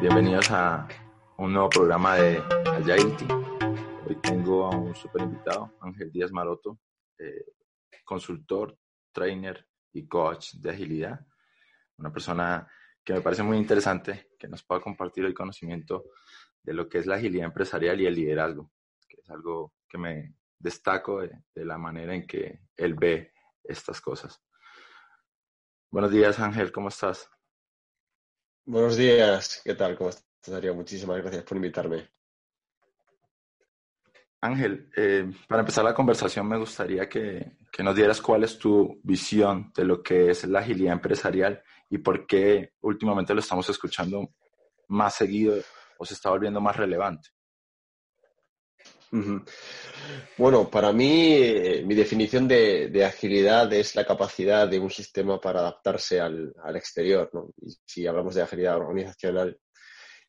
Bienvenidos a un nuevo programa de Agility. Hoy tengo a un super invitado, Ángel Díaz Maroto, eh, consultor, trainer y coach de agilidad. Una persona que me parece muy interesante, que nos pueda compartir el conocimiento de lo que es la agilidad empresarial y el liderazgo, que es algo que me destaco de, de la manera en que él ve estas cosas. Buenos días, Ángel, ¿cómo estás? Buenos días, ¿qué tal? ¿Cómo estás, Darío? Muchísimas gracias por invitarme. Ángel, eh, para empezar la conversación me gustaría que, que, nos dieras cuál es tu visión de lo que es la agilidad empresarial y por qué últimamente lo estamos escuchando más seguido o se está volviendo más relevante. Bueno, para mí, eh, mi definición de, agilidad es la capacidad de un sistema para adaptarse al, exterior. ¿no? Y si hablamos de agilidad organizacional,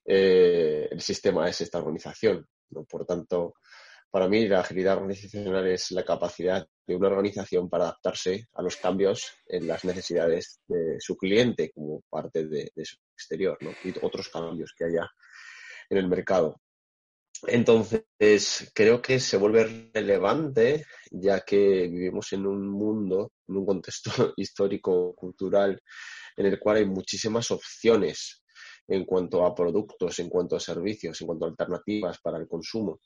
eh, el sistema es esta organización. Por tanto, para mí, la agilidad organizacional es la capacidad de una organización para adaptarse a los cambios en las necesidades de su cliente como parte de, de su exterior ¿no? y otros cambios que haya en el mercado. Entonces, creo que se vuelve relevante ya que vivimos en un mundo, en un contexto histórico, cultural, en el cual hay muchísimas opciones en cuanto a productos, en cuanto a servicios, en cuanto a alternativas para el consumo.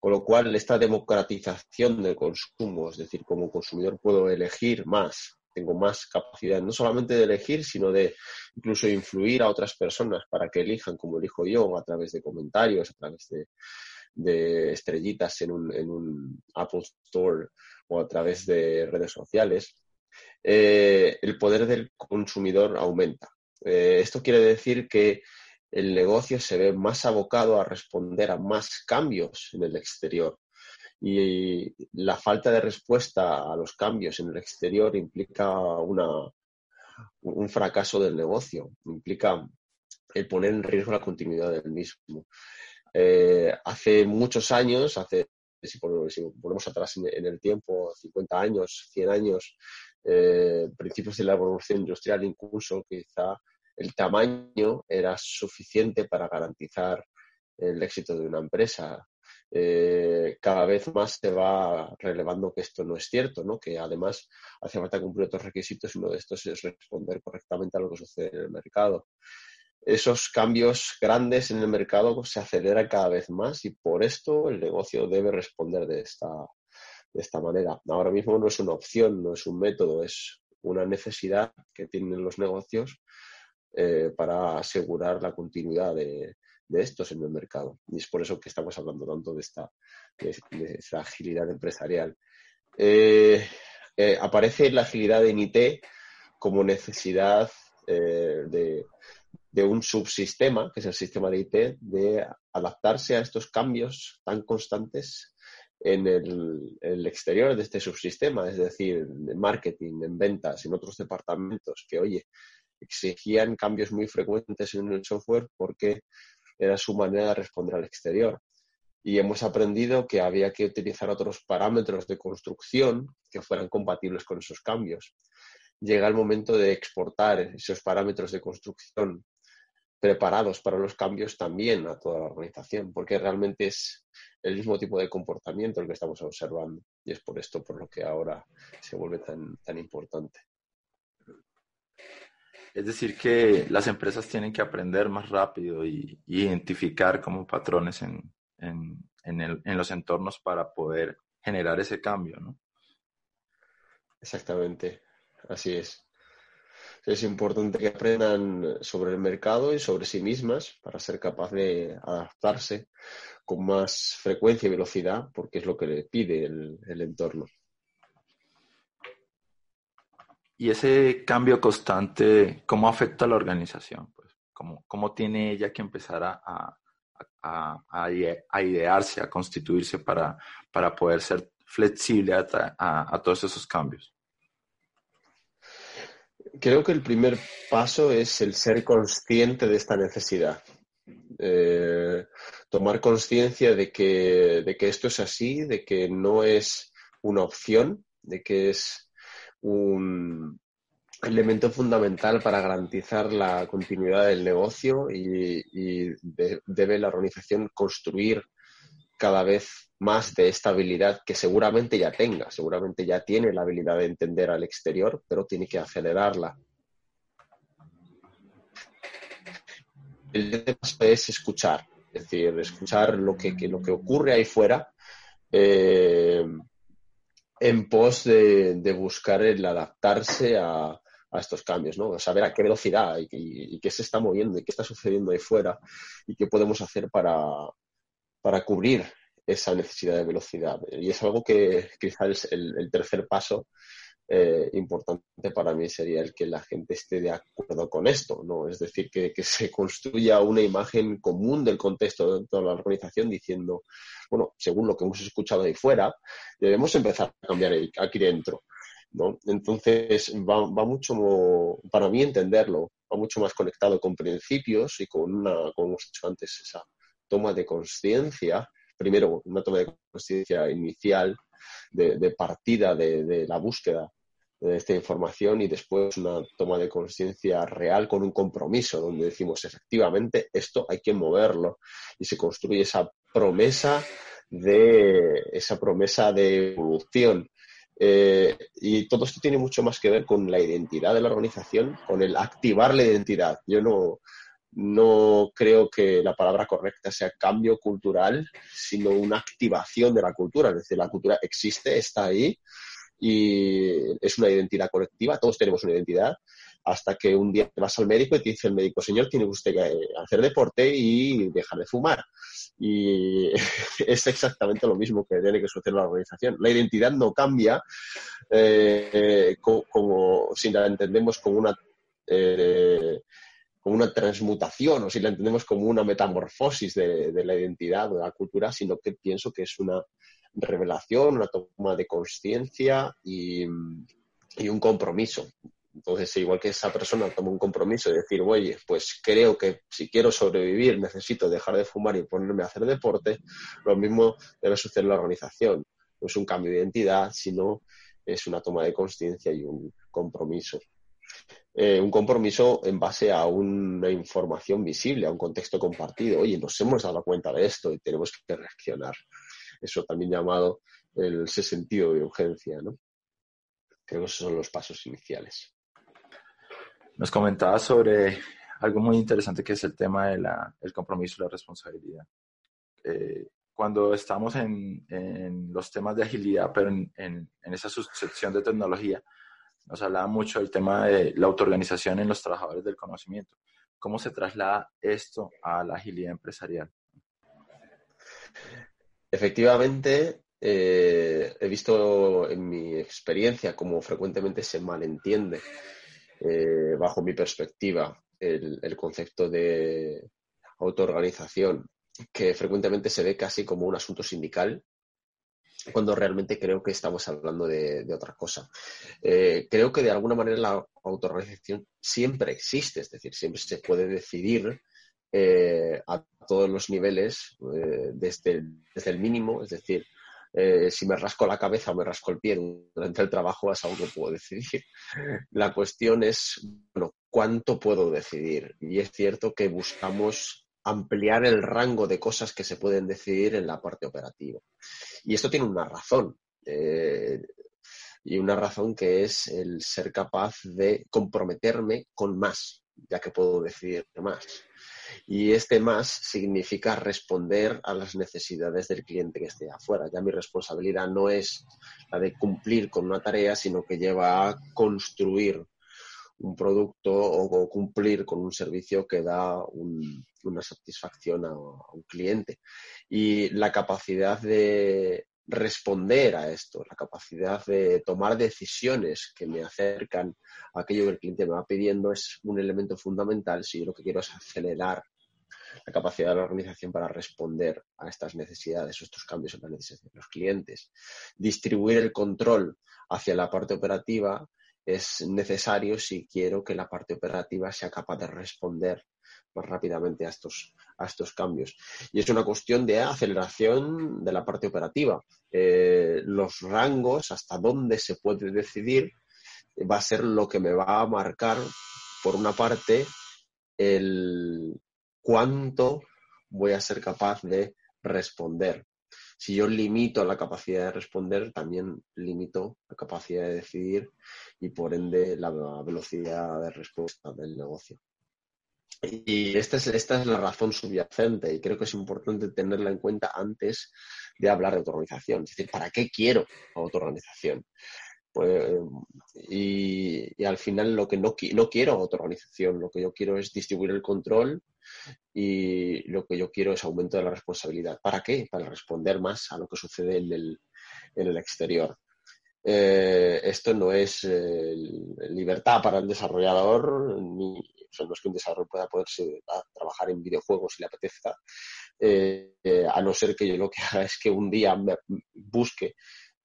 Con lo cual, esta democratización del consumo, es decir, como consumidor puedo elegir más tengo más capacidad no solamente de elegir, sino de incluso influir a otras personas para que elijan como elijo yo, a través de comentarios, a través de, estrellitas en un, Apple Store o a través de redes sociales, eh, el poder del consumidor aumenta. Eh, esto quiere decir que el negocio se ve más abocado a responder a más cambios en el exterior y la falta de respuesta a los cambios en el exterior implica una, un fracaso del negocio, implica el poner en riesgo la continuidad del mismo. Eh, hace muchos años, hace, si, ponemos, atrás en, el tiempo, 50 años, 100 años, eh, principios de la revolución industrial incluso, quizá el tamaño era suficiente para garantizar el éxito de una empresa. Eh, cada vez más se va relevando que esto no es cierto, ¿no? que además hace falta cumplir otros requisitos y uno de estos es responder correctamente a lo que sucede en el mercado. Esos cambios grandes en el mercado se aceleran cada vez más y por esto el negocio debe responder de esta, de esta manera. Ahora mismo no es una opción, no es un método, es una necesidad que tienen los negocios eh, para asegurar la continuidad de, de estos en el mercado. Y es por eso que estamos hablando tanto de esta, de, agilidad empresarial. Eh, eh, aparece la agilidad en IT como necesidad eh, de, un subsistema, que es el sistema de IT, de adaptarse a estos cambios tan constantes en el, el, exterior de este subsistema, es decir, en marketing, en ventas, en otros departamentos que, oye, exigían cambios muy frecuentes en el software porque era su manera de responder al exterior. Y hemos aprendido que había que utilizar otros parámetros de construcción que fueran compatibles con esos cambios. Llega el momento de exportar esos parámetros de construcción preparados para los cambios también a toda la organización, porque realmente es el mismo tipo de comportamiento el que estamos observando. Y es por esto por lo que ahora se vuelve tan, tan importante. Es decir, que las empresas tienen que aprender más rápido y, identificar como patrones en, los entornos para poder generar ese cambio, ¿no? Exactamente, así es. Es importante que aprendan sobre el mercado y sobre sí mismas para ser capaz de adaptarse con más frecuencia y velocidad, porque es lo que le pide el, entorno. Y ese cambio constante, ¿cómo afecta a la organización? Pues, ¿cómo, ¿Cómo tiene ella que empezar a, a, idearse, a constituirse para, para poder ser flexible a, todos esos cambios? Creo que el primer paso es el ser consciente de esta necesidad. Eh, tomar conciencia de que, de que esto es así, de que no es una opción, de que es un, elemento fundamental para garantizar la continuidad del negocio y, debe la organización construir cada vez más de esta habilidad que seguramente ya tenga, seguramente ya tiene la habilidad de entender al exterior, pero tiene que acelerarla. El paso es escuchar, es decir, escuchar lo que, lo que ocurre ahí fuera eh, en pos de buscar el adaptarse a, a estos cambios, ¿no? Saber a qué velocidad y, qué se está moviendo y qué está sucediendo ahí fuera y qué podemos hacer para, para cubrir esa necesidad de velocidad. Y es algo que quizás el, el tercer paso eh, importante para mí sería el que la gente esté de acuerdo con esto, ¿no? Es decir, que, que, se construya una imagen común del contexto de toda la organización diciendo, bueno, según lo que hemos escuchado ahí fuera, debemos empezar a cambiar aquí dentro. Entonces, va, mucho, para mí entenderlo, va mucho más conectado con principios y con una, como hemos dicho antes, esa toma de conciencia, primero una toma de conciencia inicial de, partida de, la búsqueda de esta información y después una toma de conciencia real con un compromiso donde decimos efectivamente esto hay que moverlo y se construye esa promesa de esa promesa de evolución eh, y todo esto tiene mucho más que ver con la identidad de la organización, con el activar la identidad. Yo no, no creo que la palabra correcta sea cambio cultural, sino una activación de la cultura. Es decir, la cultura existe, está ahí y es una identidad colectiva, todos tenemos una identidad, hasta que un día vas al médico y te dice el médico, señor, tiene usted que hacer deporte y dejar de fumar. Y es exactamente lo mismo que tiene que suceder la organización. La identidad no cambia eh, como, si la entendemos como una... Eh, como una transmutación o si la entendemos como una metamorfosis de la identidad o de la cultura, sino que pienso que es una revelación, una toma de conciencia y, un compromiso. Entonces, igual que esa persona toma un compromiso de decir, oye, pues creo que si quiero sobrevivir necesito dejar de fumar y ponerme a hacer deporte, lo mismo debe suceder en la organización. No es un cambio de identidad, sino es una toma de conciencia y un compromiso. Eh, un compromiso en base a una información visible, a un contexto compartido. Oye, nos hemos dado cuenta de esto y tenemos que reaccionar. Eso también llamado el ese sentido de urgencia, ¿no? Creo que esos son los pasos iniciales. Nos comentaba sobre algo muy interesante que es el tema del compromiso y la responsabilidad. Eh, cuando estamos en, los temas de agilidad, pero en, esa sucesión de tecnología, nos hablaba mucho del tema de la autoorganización en los trabajadores del conocimiento. ¿Cómo se traslada esto a la agilidad empresarial? Efectivamente, eh, he visto en mi experiencia cómo frecuentemente se malentiende eh, bajo mi perspectiva, el, concepto de autoorganización, que frecuentemente se ve casi como un asunto sindical, cuando realmente creo que estamos hablando de, otra cosa. Eh, creo que de alguna manera la autoorganización siempre existe, es decir, siempre se puede decidir eh, a todos los niveles, desde, desde, el mínimo, es decir, eh, si me rasco la cabeza o me rasco el pie durante el trabajo es algo que puedo decidir. La cuestión es, bueno, ¿cuánto puedo decidir? Y es cierto que buscamos ampliar el rango de cosas que se pueden decidir en la parte operativa. Y esto tiene una razón. Eh, y una razón que es el ser capaz de comprometerme con más, ya que puedo decidir más. Y este más significa responder a las necesidades del cliente que esté afuera. Ya mi responsabilidad no es la de cumplir con una tarea, sino que lleva a construir un producto o, cumplir con un servicio que da una satisfacción a, un cliente. Y la capacidad de responder a esto, la capacidad de tomar decisiones que me acercan a aquello que el cliente me va pidiendo es un elemento fundamental si yo lo que quiero es acelerar la capacidad de la organización para responder a estas necesidades o estos cambios en las necesidades de los clientes. Distribuir el control hacia la parte operativa es necesario si quiero que la parte operativa sea capaz de responder más rápidamente a estos, a estos cambios. Y es una cuestión de aceleración de la parte operativa. Eh, los rangos, hasta dónde se puede decidir, va a ser lo que me va a marcar, por una parte, el cuánto voy a ser capaz de responder si yo limito la capacidad de responder, también limito la capacidad de decidir y por ende la velocidad de respuesta del negocio. Y esta es, esta es la razón subyacente y creo que es importante tenerla en cuenta antes de hablar de autoorganización. Es decir, ¿para qué quiero autoorganización? Pues, y, al final lo que no, no quiero autoorganización, lo que yo quiero es distribuir el control y lo que yo quiero es aumento de la responsabilidad. ¿Para qué? Para responder más a lo que sucede en el, en el exterior. Eh, esto no es eh, libertad para el desarrollador, ni, no es que un desarrollador pueda poderse trabajar en videojuegos si le apetezca, eh, a no ser que yo lo que haga es que un día busque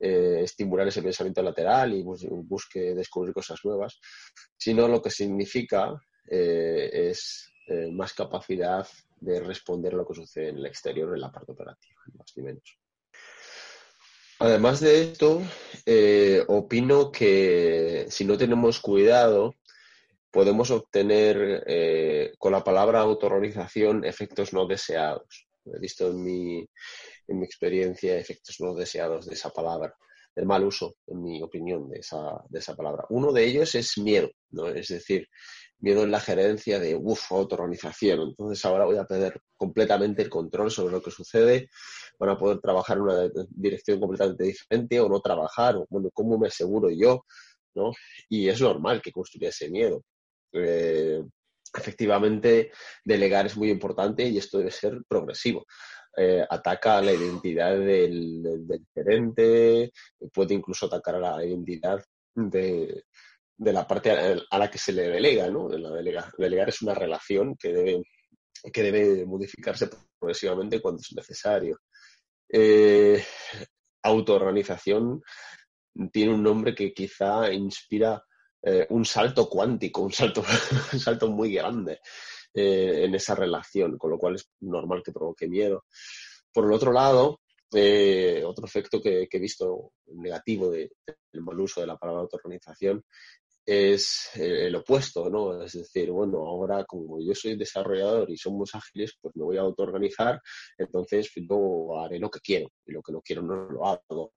estimular ese pensamiento lateral y busque descubrir cosas nuevas, sino lo que significa es eh, más capacidad de responder a lo que sucede en el exterior, en la parte operativa, más ni menos. Además de esto, eh, opino que si no tenemos cuidado, podemos obtener eh, con la palabra autorganización efectos no deseados. He visto en mi, en mi experiencia efectos no deseados de esa palabra, del mal uso, en mi opinión, de esa, de esa palabra. Uno de ellos es miedo, ¿no? es decir, miedo en la gerencia de, uff, autorganización. Entonces ahora voy a perder completamente el control sobre lo que sucede, van a poder trabajar en una dirección completamente diferente o no trabajar, o, bueno, ¿cómo me aseguro yo? ¿no? Y es normal que construya ese miedo. Eh, efectivamente, delegar es muy importante y esto debe ser progresivo. Eh, ataca la identidad del, del, gerente, puede incluso atacar a la identidad de, de la parte a la que se le delega, ¿no? La delega, delegar es una relación que debe, que debe modificarse progresivamente cuando es necesario. Eh, autoorganización tiene un nombre que quizá inspira eh, un salto cuántico, un salto, un salto muy grande eh, en esa relación, con lo cual es normal que provoque miedo. Por el otro lado, eh, otro efecto que, he visto negativo del mal uso de la palabra autoorganización es el opuesto, ¿no? Es decir, bueno, ahora como yo soy desarrollador y somos ágiles, pues me voy a autoorganizar, entonces yo haré lo que quiero y lo que no quiero no lo hago.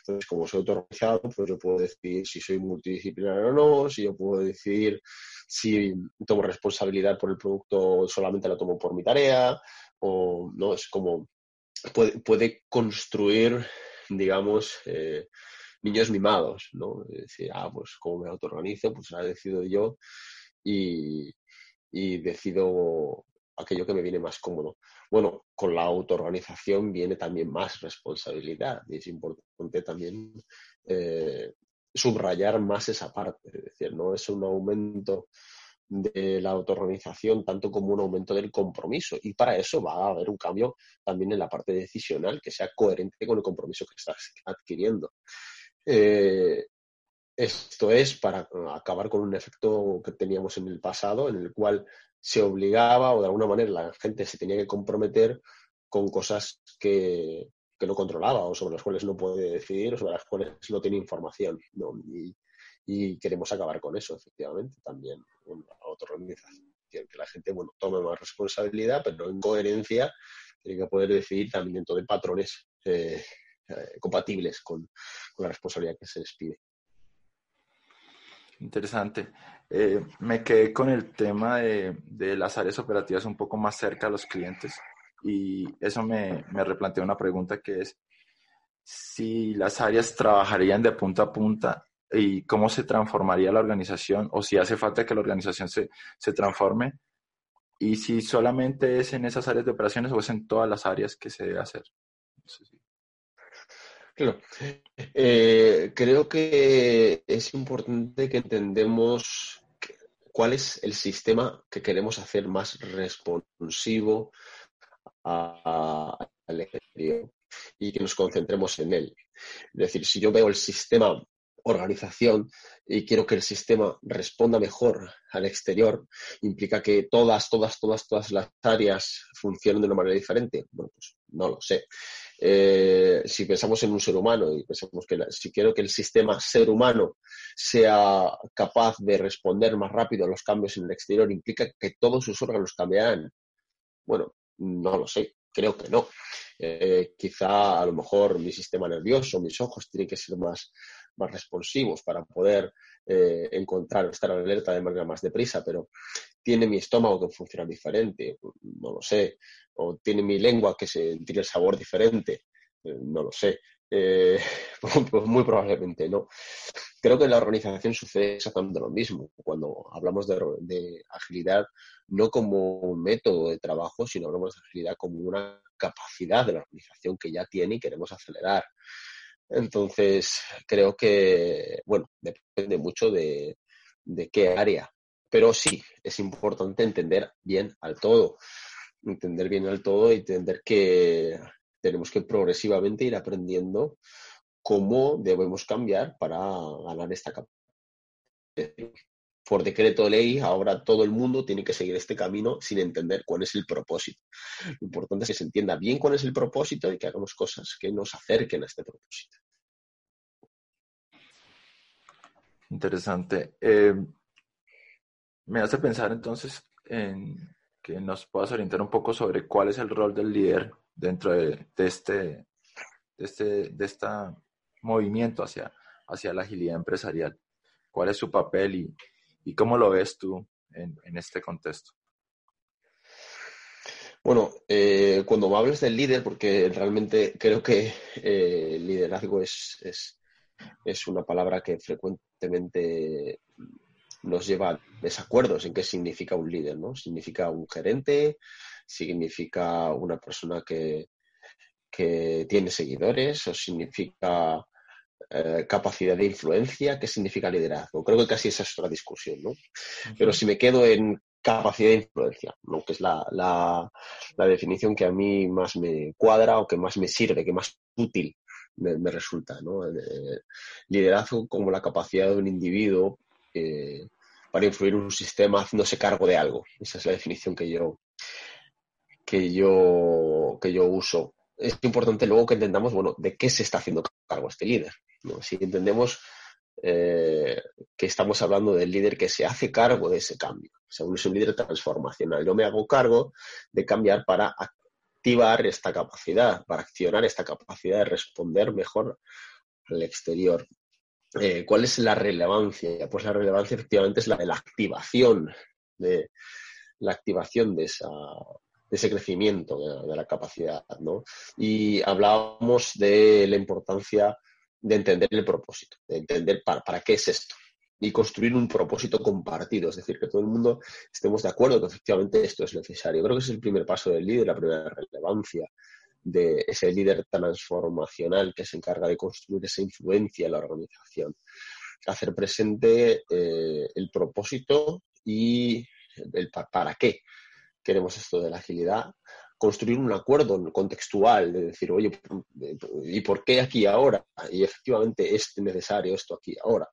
Entonces, como soy autoorganizado, pues yo puedo decidir si soy multidisciplinario o no, si yo puedo decidir si tomo responsabilidad por el producto solamente la tomo por mi tarea, o no, es como puede, construir, digamos, eh, niños mimados, ¿no? Es decir, ah, pues como me autoorganizo, pues ahora decido yo y, y decido aquello que me viene más cómodo. Bueno, con la autoorganización viene también más responsabilidad y es importante también eh, subrayar más esa parte. Es decir, no es un aumento de la autoorganización tanto como un aumento del compromiso. Y para eso va a haber un cambio también en la parte decisional que sea coherente con el compromiso que estás adquiriendo. Eh, esto es para acabar con un efecto que teníamos en el pasado, en el cual se obligaba o de alguna manera la gente se tenía que comprometer con cosas que, no controlaba o sobre las cuales no puede decidir o sobre las cuales no tiene información. Y, queremos acabar con eso, efectivamente, también. otra organización, que la gente bueno, tome más responsabilidad, pero en coherencia tiene que poder decidir también dentro de patrones eh, eh, compatibles con, la responsabilidad que se les pide. Interesante. Eh, me quedé con el tema de, las áreas operativas un poco más cerca a los clientes y eso me, me replantea una pregunta que es si las áreas trabajarían de punta a punta y cómo se transformaría la organización o si hace falta que la organización se, se transforme y si solamente es en esas áreas de operaciones o es en todas las áreas que se debe hacer. Claro. Eh, creo que es importante que entendemos cuál es el sistema que queremos hacer más responsivo al exterior y que nos concentremos en él. Es decir, si yo veo el sistema organización y quiero que el sistema responda mejor al exterior, implica que todas, todas, todas, todas las áreas funcionen de una manera diferente. Bueno, pues no lo sé. Eh, si pensamos en un ser humano y pensamos que si quiero que el sistema ser humano sea capaz de responder más rápido a los cambios en el exterior, implica que todos sus órganos cambiarán. Bueno, no lo sé, creo que no. Eh, quizá a lo mejor mi sistema nervioso, mis ojos tienen que ser más, más responsivos para poder eh, encontrar o estar alerta de manera más deprisa, pero tiene mi estómago que funciona diferente, no lo sé, o tiene mi lengua que se, tiene el sabor diferente, eh, no lo sé. Eh, pues muy probablemente no. Creo que en la organización sucede exactamente lo mismo. Cuando hablamos de, de, agilidad, no como un método de trabajo, sino hablamos de agilidad como una capacidad de la organización que ya tiene y queremos acelerar. Entonces, creo que, bueno, depende mucho de, qué área. Pero sí, es importante entender bien al todo. Entender bien al todo y entender que tenemos que progresivamente ir aprendiendo cómo debemos cambiar para ganar esta capacidad por decreto de ley, ahora todo el mundo tiene que seguir este camino sin entender cuál es el propósito. Lo importante es que se entienda bien cuál es el propósito y que hagamos cosas que nos acerquen a este propósito. Interesante. Eh, me hace pensar entonces en que nos puedas orientar un poco sobre cuál es el rol del líder dentro de, este, de este, de esta movimiento hacia, hacia la agilidad empresarial. ¿Cuál es su papel y, ¿Y cómo lo ves tú en, este contexto? Bueno, eh, cuando hables del líder, porque realmente creo que eh, liderazgo es, es, una palabra que frecuentemente nos lleva a desacuerdos en qué significa un líder, ¿no? Significa un gerente, significa una persona que, que tiene seguidores, o significa eh, capacidad de influencia, qué significa liderazgo. Creo que casi esa es otra discusión, ¿no? Pero si me quedo en capacidad de influencia, ¿no? que es la, la, definición que a mí más me cuadra o que más me sirve, que más útil me, resulta. ¿no? Eh, liderazgo como la capacidad de un individuo eh, para influir en un sistema haciéndose cargo de algo. Esa es la definición que yo, que yo, que yo uso. Es importante luego que entendamos, bueno, de qué se está haciendo cargo este líder. Si entendemos eh, que estamos hablando del líder que se hace cargo de ese cambio. O sea, es un líder transformacional. Yo me hago cargo de cambiar para activar esta capacidad, para accionar esta capacidad de responder mejor al exterior. Eh, ¿Cuál es la relevancia? Pues la relevancia efectivamente es la de la activación de la activación de, esa, de ese crecimiento de, de la capacidad, ¿no? Y hablábamos de la importancia de entender el propósito, de entender para, para qué es esto y construir un propósito compartido, es decir, que todo el mundo estemos de acuerdo que efectivamente esto es necesario. Creo que es el primer paso del líder, la primera relevancia de ese líder transformacional que se encarga de construir esa influencia en la organización. Hacer presente eh, el propósito y el para qué queremos esto de la agilidad, construir un acuerdo contextual, de decir, oye, ¿y por qué aquí ahora? Y efectivamente es necesario esto aquí ahora.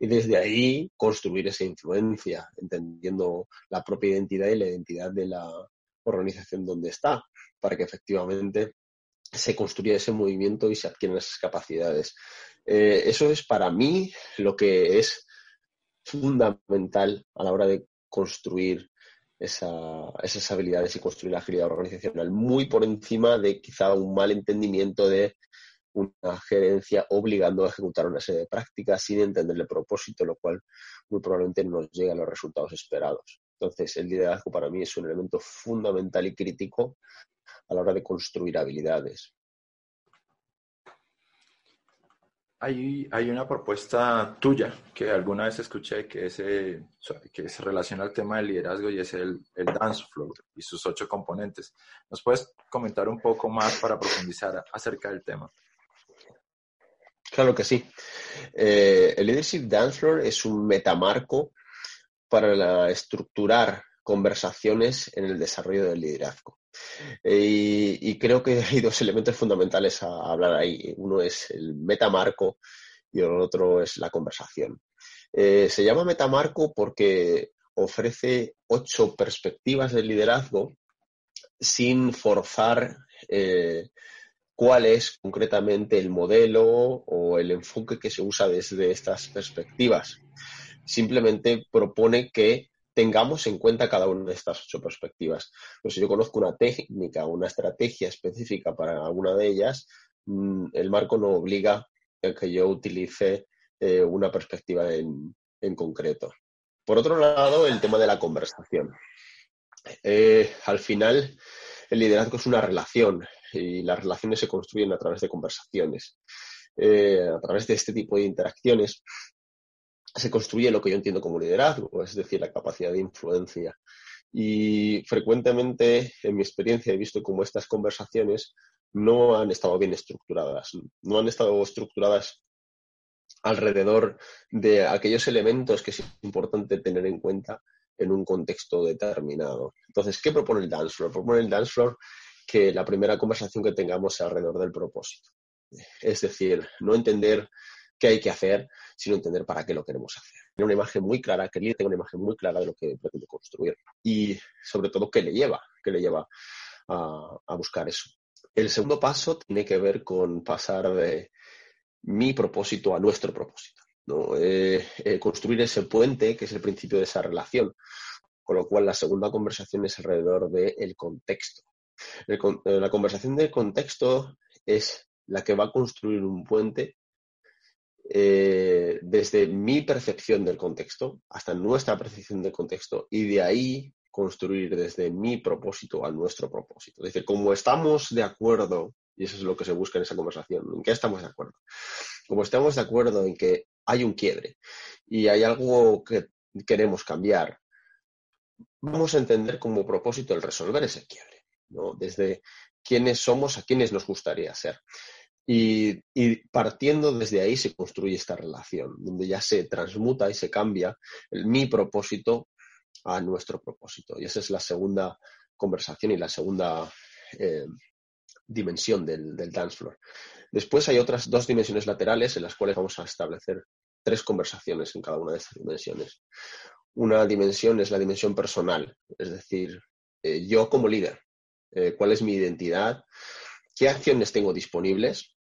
Y desde ahí construir esa influencia, entendiendo la propia identidad y la identidad de la organización donde está, para que efectivamente se construya ese movimiento y se adquieran esas capacidades. Eh, eso es para mí lo que es fundamental a la hora de construir esas habilidades y construir la agilidad organizacional, muy por encima de quizá un mal entendimiento de una gerencia obligando a ejecutar una serie de prácticas sin entender el propósito, lo cual muy probablemente no nos llega a los resultados esperados. Entonces, el liderazgo para mí es un elemento fundamental y crítico a la hora de construir habilidades. Hay, hay una propuesta tuya que alguna vez escuché que, ese, que se relaciona al tema del liderazgo y es el, el dance floor y sus ocho componentes. ¿Nos puedes comentar un poco más para profundizar acerca del tema? Claro que sí. Eh, el Leadership Dance Floor es un metamarco para estructurar conversaciones en el desarrollo del liderazgo. Eh, y, creo que hay dos elementos fundamentales a, hablar ahí. Uno es el metamarco y el otro es la conversación. Eh, se llama metamarco porque ofrece ocho perspectivas del liderazgo sin forzar eh, cuál es concretamente el modelo o el enfoque que se usa desde estas perspectivas. Simplemente propone que tengamos en cuenta cada una de estas ocho perspectivas. Pues si yo conozco una técnica o una estrategia específica para alguna de ellas, mm, el marco no obliga a que yo utilice eh, una perspectiva en, concreto. Por otro lado, el tema de la conversación. Eh, al final, el liderazgo es una relación y las relaciones se construyen a través de conversaciones. Eh, a través de este tipo de interacciones se construye lo que yo entiendo como liderazgo, es decir, la capacidad de influencia. Y frecuentemente, en mi experiencia, he visto cómo estas conversaciones no han estado bien estructuradas, no han estado estructuradas alrededor de aquellos elementos que es importante tener en cuenta en un contexto determinado. Entonces, ¿qué propone el dance floor? Propone el dance floor que la primera conversación que tengamos sea alrededor del propósito. Es decir, no entender qué hay que hacer, sino entender para qué lo queremos hacer. Tener una imagen muy clara, que tenga una imagen muy clara de lo que pretende construir y sobre todo qué le lleva, qué le lleva a, buscar eso. El segundo paso tiene que ver con pasar de mi propósito a nuestro propósito. Eh, eh, construir ese puente, que es el principio de esa relación. Con lo cual, la segunda conversación es alrededor del contexto. Eh, la conversación del contexto es la que va a construir un puente eh, desde mi percepción del contexto hasta nuestra percepción del contexto y de ahí construir desde mi propósito a nuestro propósito. Es decir, como estamos de acuerdo, y eso es lo que se busca en esa conversación, ¿en qué estamos de acuerdo? Como estamos de acuerdo en que hay un quiebre y hay algo que queremos cambiar, vamos a entender como propósito el resolver ese quiebre, ¿no? Desde quiénes somos a quiénes nos gustaría ser. Y, partiendo desde ahí se construye esta relación, donde ya se transmuta y se cambia el, mi propósito a nuestro propósito. Y esa es la segunda conversación y la segunda eh, dimensión del, dance floor. Después hay otras dos dimensiones laterales en las cuales vamos a establecer tres conversaciones en cada una de estas dimensiones. Una dimensión es la dimensión personal, es decir, eh, yo como líder, eh, cuál es mi identidad, qué acciones tengo disponibles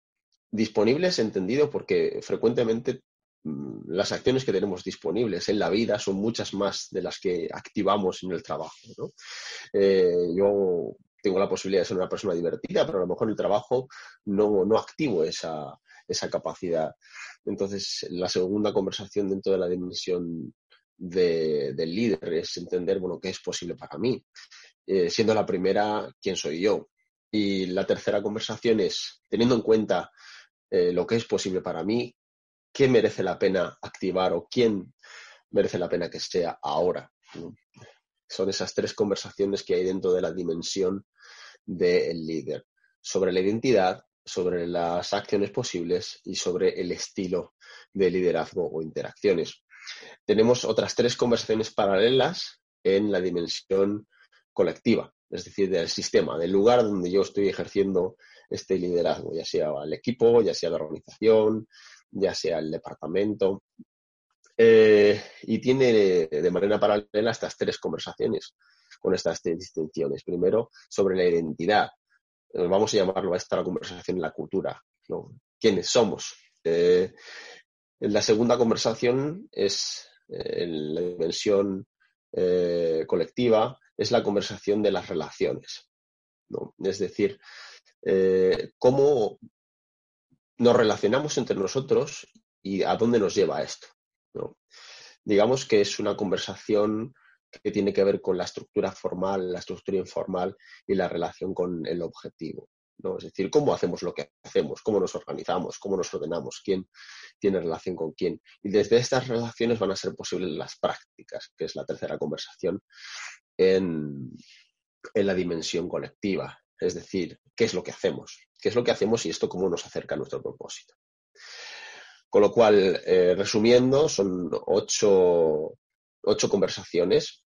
Disponibles entendido porque frecuentemente mm, las acciones que tenemos disponibles en la vida son muchas más de las que activamos en el trabajo. Eh, yo tengo la posibilidad de ser una persona divertida, pero a lo mejor en el trabajo no, activo esa, capacidad. Entonces, la segunda conversación dentro de la dimensión del líder es entender, bueno, qué es posible para mí. Eh, siendo la primera, quién soy yo. Y la tercera conversación es, teniendo en cuenta eh, lo que es posible para mí, qué merece la pena activar o quién merece la pena que sea ahora. Son esas tres conversaciones que hay dentro de la dimensión del líder, sobre la identidad, sobre las acciones posibles y sobre el estilo de liderazgo o interacciones. Tenemos otras tres conversaciones paralelas en la dimensión colectiva, es decir, del sistema, del lugar donde yo estoy ejerciendo este liderazgo, ya sea el equipo, ya sea la organización, ya sea el departamento. Eh, y tiene de manera paralela estas tres conversaciones con estas tres distinciones. Primero, sobre la identidad. Eh, vamos a llamarlo a esta la conversación la cultura. ¿Quiénes somos? Eh, la segunda conversación es la dimensión colectiva, es la conversación de las relaciones. Es decir, eh, cómo nos relacionamos entre nosotros y a dónde nos lleva esto. Digamos que es una conversación que tiene que ver con la estructura formal, la estructura informal y la relación con el objetivo. ¿no? Es decir, cómo hacemos lo que hacemos, cómo nos organizamos, cómo nos ordenamos, quién tiene relación con quién. Y desde estas relaciones van a ser posibles las prácticas, que es la tercera conversación en, la dimensión colectiva. Es decir, qué es lo que hacemos, qué es lo que hacemos y esto cómo nos acerca a nuestro propósito. Con lo cual, eh, resumiendo, son ocho, ocho conversaciones,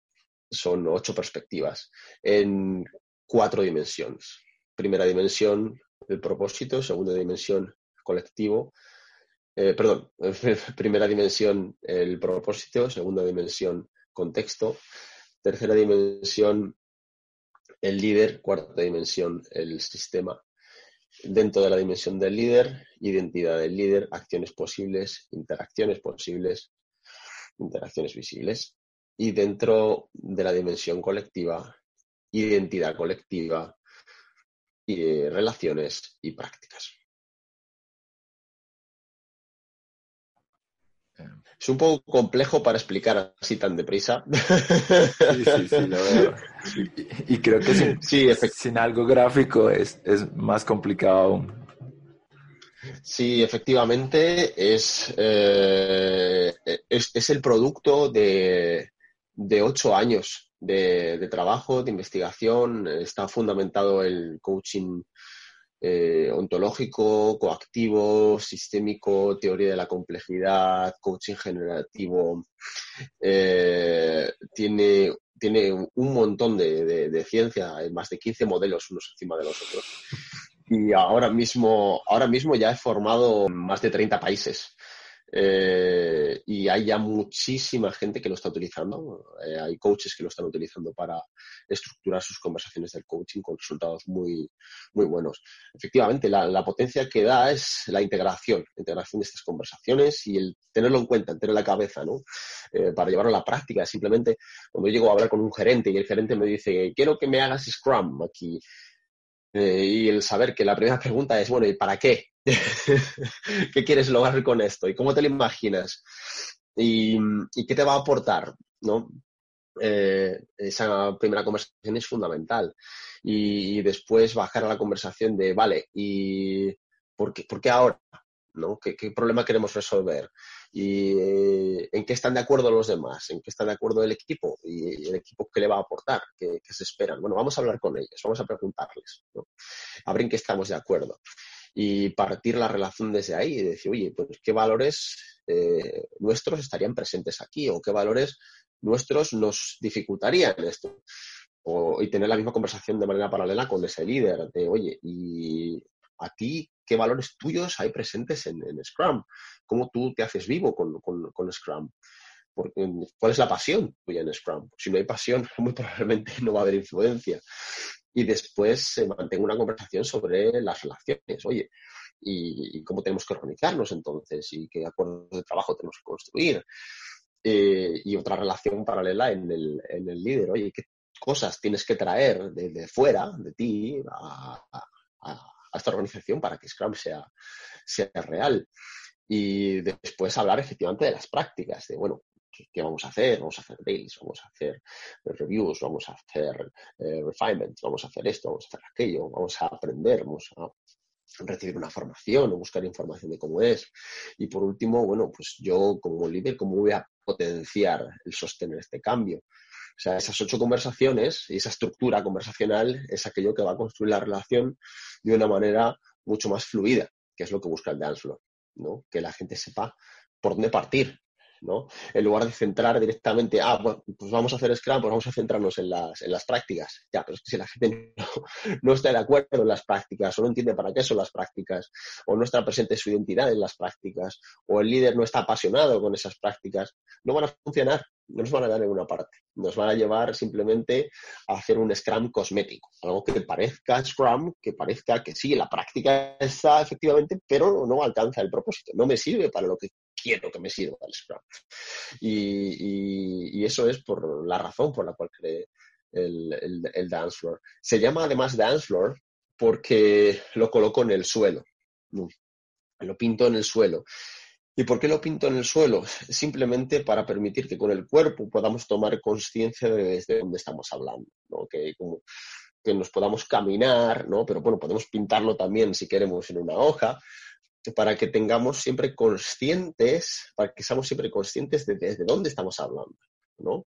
son ocho perspectivas en cuatro dimensiones. Primera dimensión, el propósito, segunda dimensión, colectivo, eh, perdón, primera dimensión, el propósito, segunda dimensión, contexto, tercera dimensión, el líder, cuarta dimensión, el sistema, dentro de la dimensión del líder, identidad del líder, acciones posibles, interacciones posibles, interacciones visibles. Y dentro de la dimensión colectiva, identidad colectiva, y eh, relaciones y prácticas. Es un poco complejo para explicar así tan deprisa. Sí, sí, sí, lo veo. Y, creo que sin, sí, sin algo gráfico es, más complicado aún. Sí, efectivamente es, eh, es, el producto de, de ocho años de, de, trabajo, de investigación. Está fundamentado el coaching eh, ontológico, coactivo, sistémico, teoría de la complejidad, coaching generativo. Eh, tiene, tiene un montón de, de, ciencia, hay más de 15 modelos unos encima de los otros. Y ahora mismo, ahora mismo ya he formado más de 30 países. Eh, y hay ya muchísima gente que lo está utilizando. Eh, hay coaches que lo están utilizando para estructurar sus conversaciones del coaching con resultados muy, muy buenos. Efectivamente, la, potencia que da es la integración, la integración de estas conversaciones y el tenerlo en cuenta, el tenerlo en la cabeza, ¿no? Eh, para llevarlo a la práctica. Simplemente cuando llego a hablar con un gerente y el gerente me dice, quiero que me hagas Scrum aquí. y el saber que la primera pregunta es, bueno, ¿y para qué? ¿Qué quieres lograr con esto? ¿Y cómo te lo imaginas? ¿Y, qué te va a aportar? ¿no? Eh, esa primera conversación es fundamental. Y, después bajar a la conversación de, vale, ¿y por qué, ahora? ¿no? ¿Qué, problema queremos resolver? ¿Y eh, en qué están de acuerdo los demás? ¿En qué está de acuerdo el equipo? ¿Y el equipo qué le va a aportar? ¿Qué, se esperan? Bueno, vamos a hablar con ellos, vamos a preguntarles. A ver en qué estamos de acuerdo y partir la relación desde ahí y decir, oye, pues qué valores eh, nuestros estarían presentes aquí o qué valores nuestros nos dificultarían esto. O, y tener la misma conversación de manera paralela con ese líder, de, oye, ¿y a ti qué valores tuyos hay presentes en, Scrum? ¿Cómo tú te haces vivo con, con, Scrum? ¿Cuál es la pasión tuya en Scrum? Si no hay pasión, muy probablemente no va a haber influencia y después se mantenga una conversación sobre las relaciones. Oye, y, cómo tenemos que organizarnos entonces y qué acuerdos de trabajo tenemos que construir. Eh, y otra relación paralela en el, en el líder. Oye, ¿qué cosas tienes que traer de, fuera, de ti, a, esta organización para que Scrum sea, sea real? Y después hablar efectivamente de las prácticas, de, bueno, ¿Qué, vamos a hacer? Vamos a hacer dailies, vamos a hacer reviews, vamos a hacer eh, refinements, vamos a hacer esto, vamos a hacer aquello, vamos a aprender, vamos a recibir una formación o buscar información de cómo es. Y por último, bueno, pues yo como líder, ¿cómo voy a potenciar el sostener este cambio? O sea, esas ocho conversaciones y esa estructura conversacional es aquello que va a construir la relación de una manera mucho más fluida, que es lo que busca el dance floor, ¿no? Que la gente sepa por dónde partir, ¿no? En lugar de centrar directamente, ah, pues vamos a hacer Scrum, pues vamos a centrarnos en las, en las prácticas. Ya, pero es que si la gente no, está de acuerdo en las prácticas, o no entiende para qué son las prácticas, o no está presente su identidad en las prácticas, o el líder no está apasionado con esas prácticas, no van a funcionar, no nos van a dar ninguna parte. Nos van a llevar simplemente a hacer un Scrum cosmético, algo que parezca Scrum, que parezca que sí, la práctica está efectivamente, pero no alcanza el propósito, no me sirve para lo que quiero que me sirva el Scrum. Y, eso es por la razón por la cual creé el, el, el dance floor. Se llama además dance floor porque lo coloco en el suelo. Lo pinto en el suelo. ¿Y por qué lo pinto en el suelo? Simplemente para permitir que con el cuerpo podamos tomar conciencia de desde dónde estamos hablando. Que como que nos podamos caminar, ¿no? Pero bueno, podemos pintarlo también si queremos en una hoja, para que tengamos siempre conscientes, para que seamos siempre conscientes de desde dónde estamos hablando. ¿no?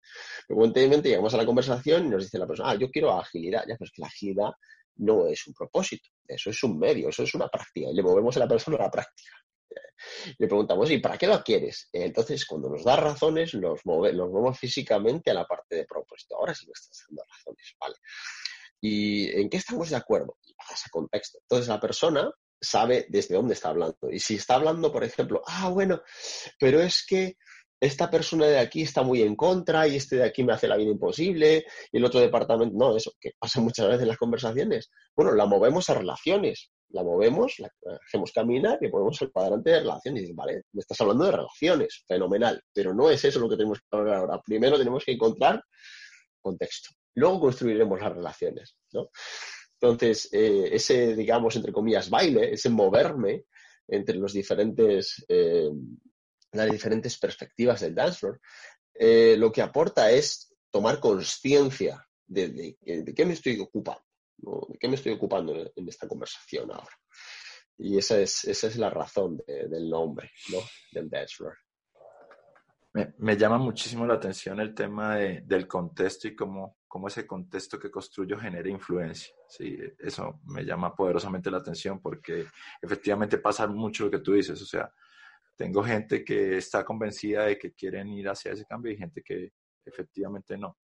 Frecuentemente llegamos a la conversación y nos dice la persona, ah, yo quiero agilidad, ya, pero que la agilidad no es un propósito, eso es un medio, eso es una práctica, y le movemos a la persona a la práctica. Le preguntamos, ¿y para qué lo quieres? Entonces, cuando nos da razones, nos, movemos físicamente a la parte de propósito. Ahora sí me estás dando razones, ¿vale? ¿Y en qué estamos de acuerdo? Y pasa contexto. Entonces, la persona sabe desde dónde está hablando. Y si está hablando, por ejemplo, ah, bueno, pero es que esta persona de aquí está muy en contra y este de aquí me hace la vida imposible y el otro departamento, no, eso que pasa muchas veces en las conversaciones. Bueno, la movemos a relaciones, la movemos, la hacemos caminar y ponemos el cuadrante de relaciones. Y dices, vale, me estás hablando de relaciones, fenomenal, pero no es eso lo que tenemos que hablar ahora. Primero tenemos que encontrar contexto, luego construiremos las relaciones, ¿no? Entonces, eh, ese, digamos, entre comillas, baile, ese moverme entre los diferentes eh, las diferentes perspectivas del dance floor, eh, lo que aporta es tomar conciencia de, qué me estoy ocupando, de qué me estoy ocupando en, esta conversación ahora. Y esa es, esa es la razón del nombre ¿no? del dance floor. Me, llama muchísimo la atención el tema del contexto y cómo, cómo, ese contexto que construyo genera influencia. Sí, eso me llama poderosamente la atención porque efectivamente pasa mucho lo que tú dices. O sea, tengo gente que está convencida de que quieren ir hacia ese cambio y gente que efectivamente no.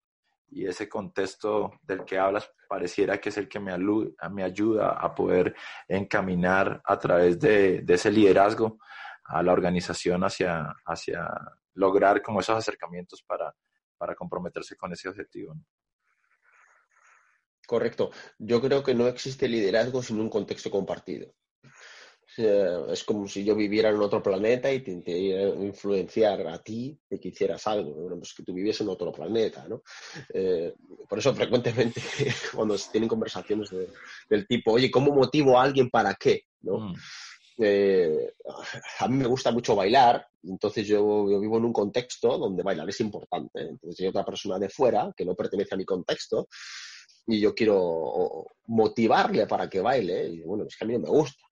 Y ese contexto del que hablas pareciera que es el que me, me ayuda a poder encaminar a través de, ese liderazgo a la organización hacia, hacia lograr como esos acercamientos para, para comprometerse con ese objetivo. Correcto. Yo creo que no existe liderazgo sin un contexto compartido. Eh, es como si yo viviera en otro planeta y te intentara influenciar a ti de que hicieras algo, pues que tú viviese en otro planeta, ¿no? Eh, por eso frecuentemente cuando se tienen conversaciones del tipo, oye, ¿cómo motivo a alguien para qué? ¿no? Mm. Eh, a mí me gusta mucho bailar, entonces yo, yo, vivo en un contexto donde bailar es importante. Entonces hay otra persona de fuera que no pertenece a mi contexto y yo quiero motivarle para que baile. Y bueno, es que a mí no me gusta.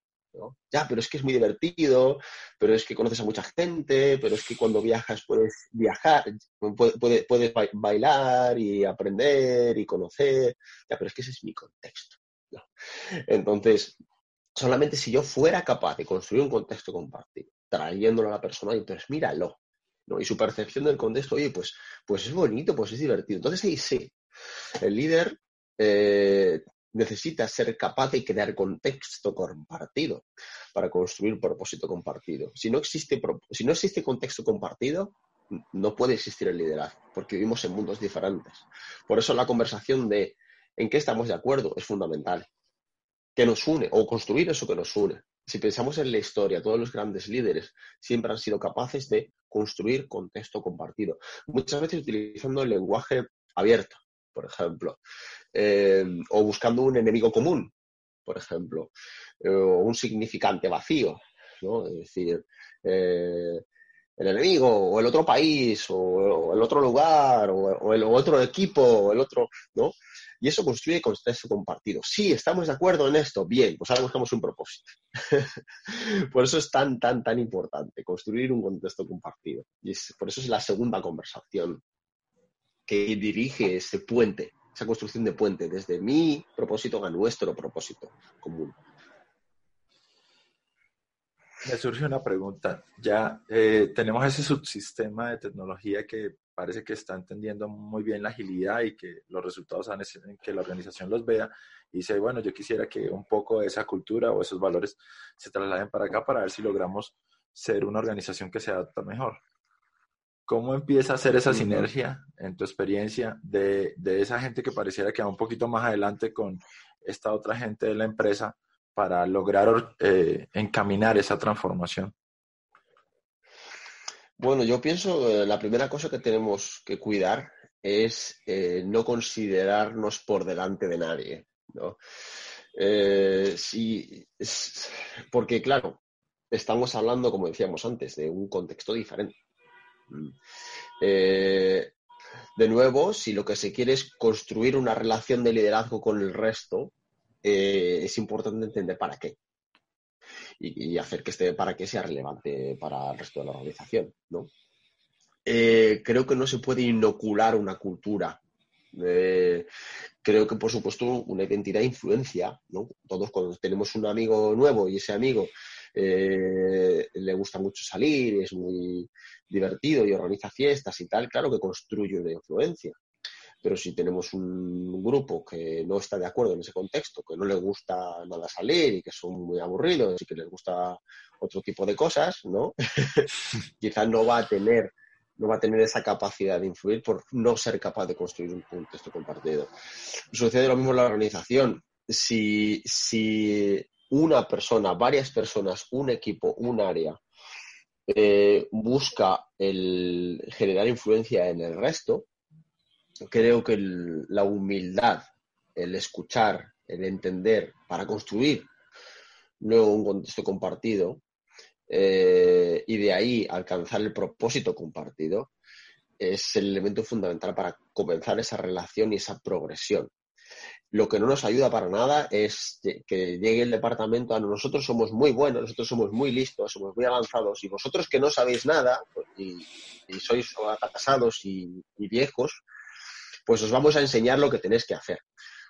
Ya, pero es que es muy divertido, pero es que conoces a mucha gente, pero es que cuando viajas puedes viajar, puedes, puedes bailar y aprender y conocer, ya, pero es que ese es mi contexto. Entonces, solamente si yo fuera capaz de construir un contexto compartido, trayéndolo a la persona, y entonces míralo, ¿no? Y su percepción del contexto, oye, pues, pues es bonito, pues es divertido. Entonces ahí sí, el líder eh, necesita ser capaz de crear contexto compartido para construir propósito compartido. Si no existe, si no existe contexto compartido, no puede existir el liderazgo, porque vivimos en mundos diferentes. Por eso la conversación de en qué estamos de acuerdo es fundamental. ¿Qué nos une? O construir eso que nos une. Si pensamos en la historia, todos los grandes líderes siempre han sido capaces de construir contexto compartido. Muchas veces utilizando el lenguaje abierto, por ejemplo. Eh, o buscando un enemigo común, por ejemplo, eh, o un significante vacío, ¿no? Es decir, eh, el enemigo, o el otro país, o, el otro lugar, o, el otro equipo, o el otro, ¿no? Y eso construye contexto compartido. Sí, estamos de acuerdo en esto, bien, pues ahora buscamos un propósito. por eso es tan, tan, tan importante construir un contexto compartido. Y por eso es la segunda conversación que dirige ese puente esa construcción de puente desde mi propósito a nuestro propósito común. Me surge una pregunta. Ya eh, tenemos ese subsistema de tecnología que parece que está entendiendo muy bien la agilidad y que los resultados en que la organización los vea y dice, bueno, yo quisiera que un poco de esa cultura o esos valores se trasladen para acá para ver si logramos ser una organización que se adapta mejor. ¿Cómo empieza a hacer esa sinergia en tu experiencia de, esa gente que pareciera que va un poquito más adelante con esta otra gente de la empresa para lograr eh, encaminar esa transformación? Bueno, yo pienso que la primera cosa que tenemos que cuidar es eh, no considerarnos por delante de nadie. ¿no? Eh, porque, claro, estamos hablando, como decíamos antes, de un contexto diferente. Eh, de nuevo, si lo que se quiere es construir una relación de liderazgo con el resto, eh, es importante entender para qué. Y, hacer que este para qué sea relevante para el resto de la organización. ¿no? Eh, creo que no se puede inocular una cultura. Creo que, por supuesto, una identidad influencia. ¿no? Todos cuando tenemos un amigo nuevo y ese amigo le gusta mucho salir, es muy divertido y organiza fiestas y tal, claro que construye una influencia. Pero si tenemos un grupo que no está de acuerdo en ese contexto, que no le gusta nada salir y que son muy aburridos y que les gusta otro tipo de cosas, ¿no? Quizás no va a tener no va a tener esa capacidad de influir por no ser capaz de construir un contexto compartido. Sucede lo mismo en la organización. Si, si una persona, varias personas, un equipo, un área, eh, busca el generar influencia en el resto, creo que la humildad, el escuchar, el entender para construir luego un contexto compartido eh, y de ahí alcanzar el propósito compartido es el elemento fundamental para comenzar esa relación y esa progresión. Lo que no nos ayuda para nada es que llegue el departamento a nosotros somos muy buenos, nosotros somos muy listos, somos muy avanzados y vosotros que no sabéis nada pues, y, sois casados y, viejos, pues os vamos a enseñar lo que tenéis que hacer.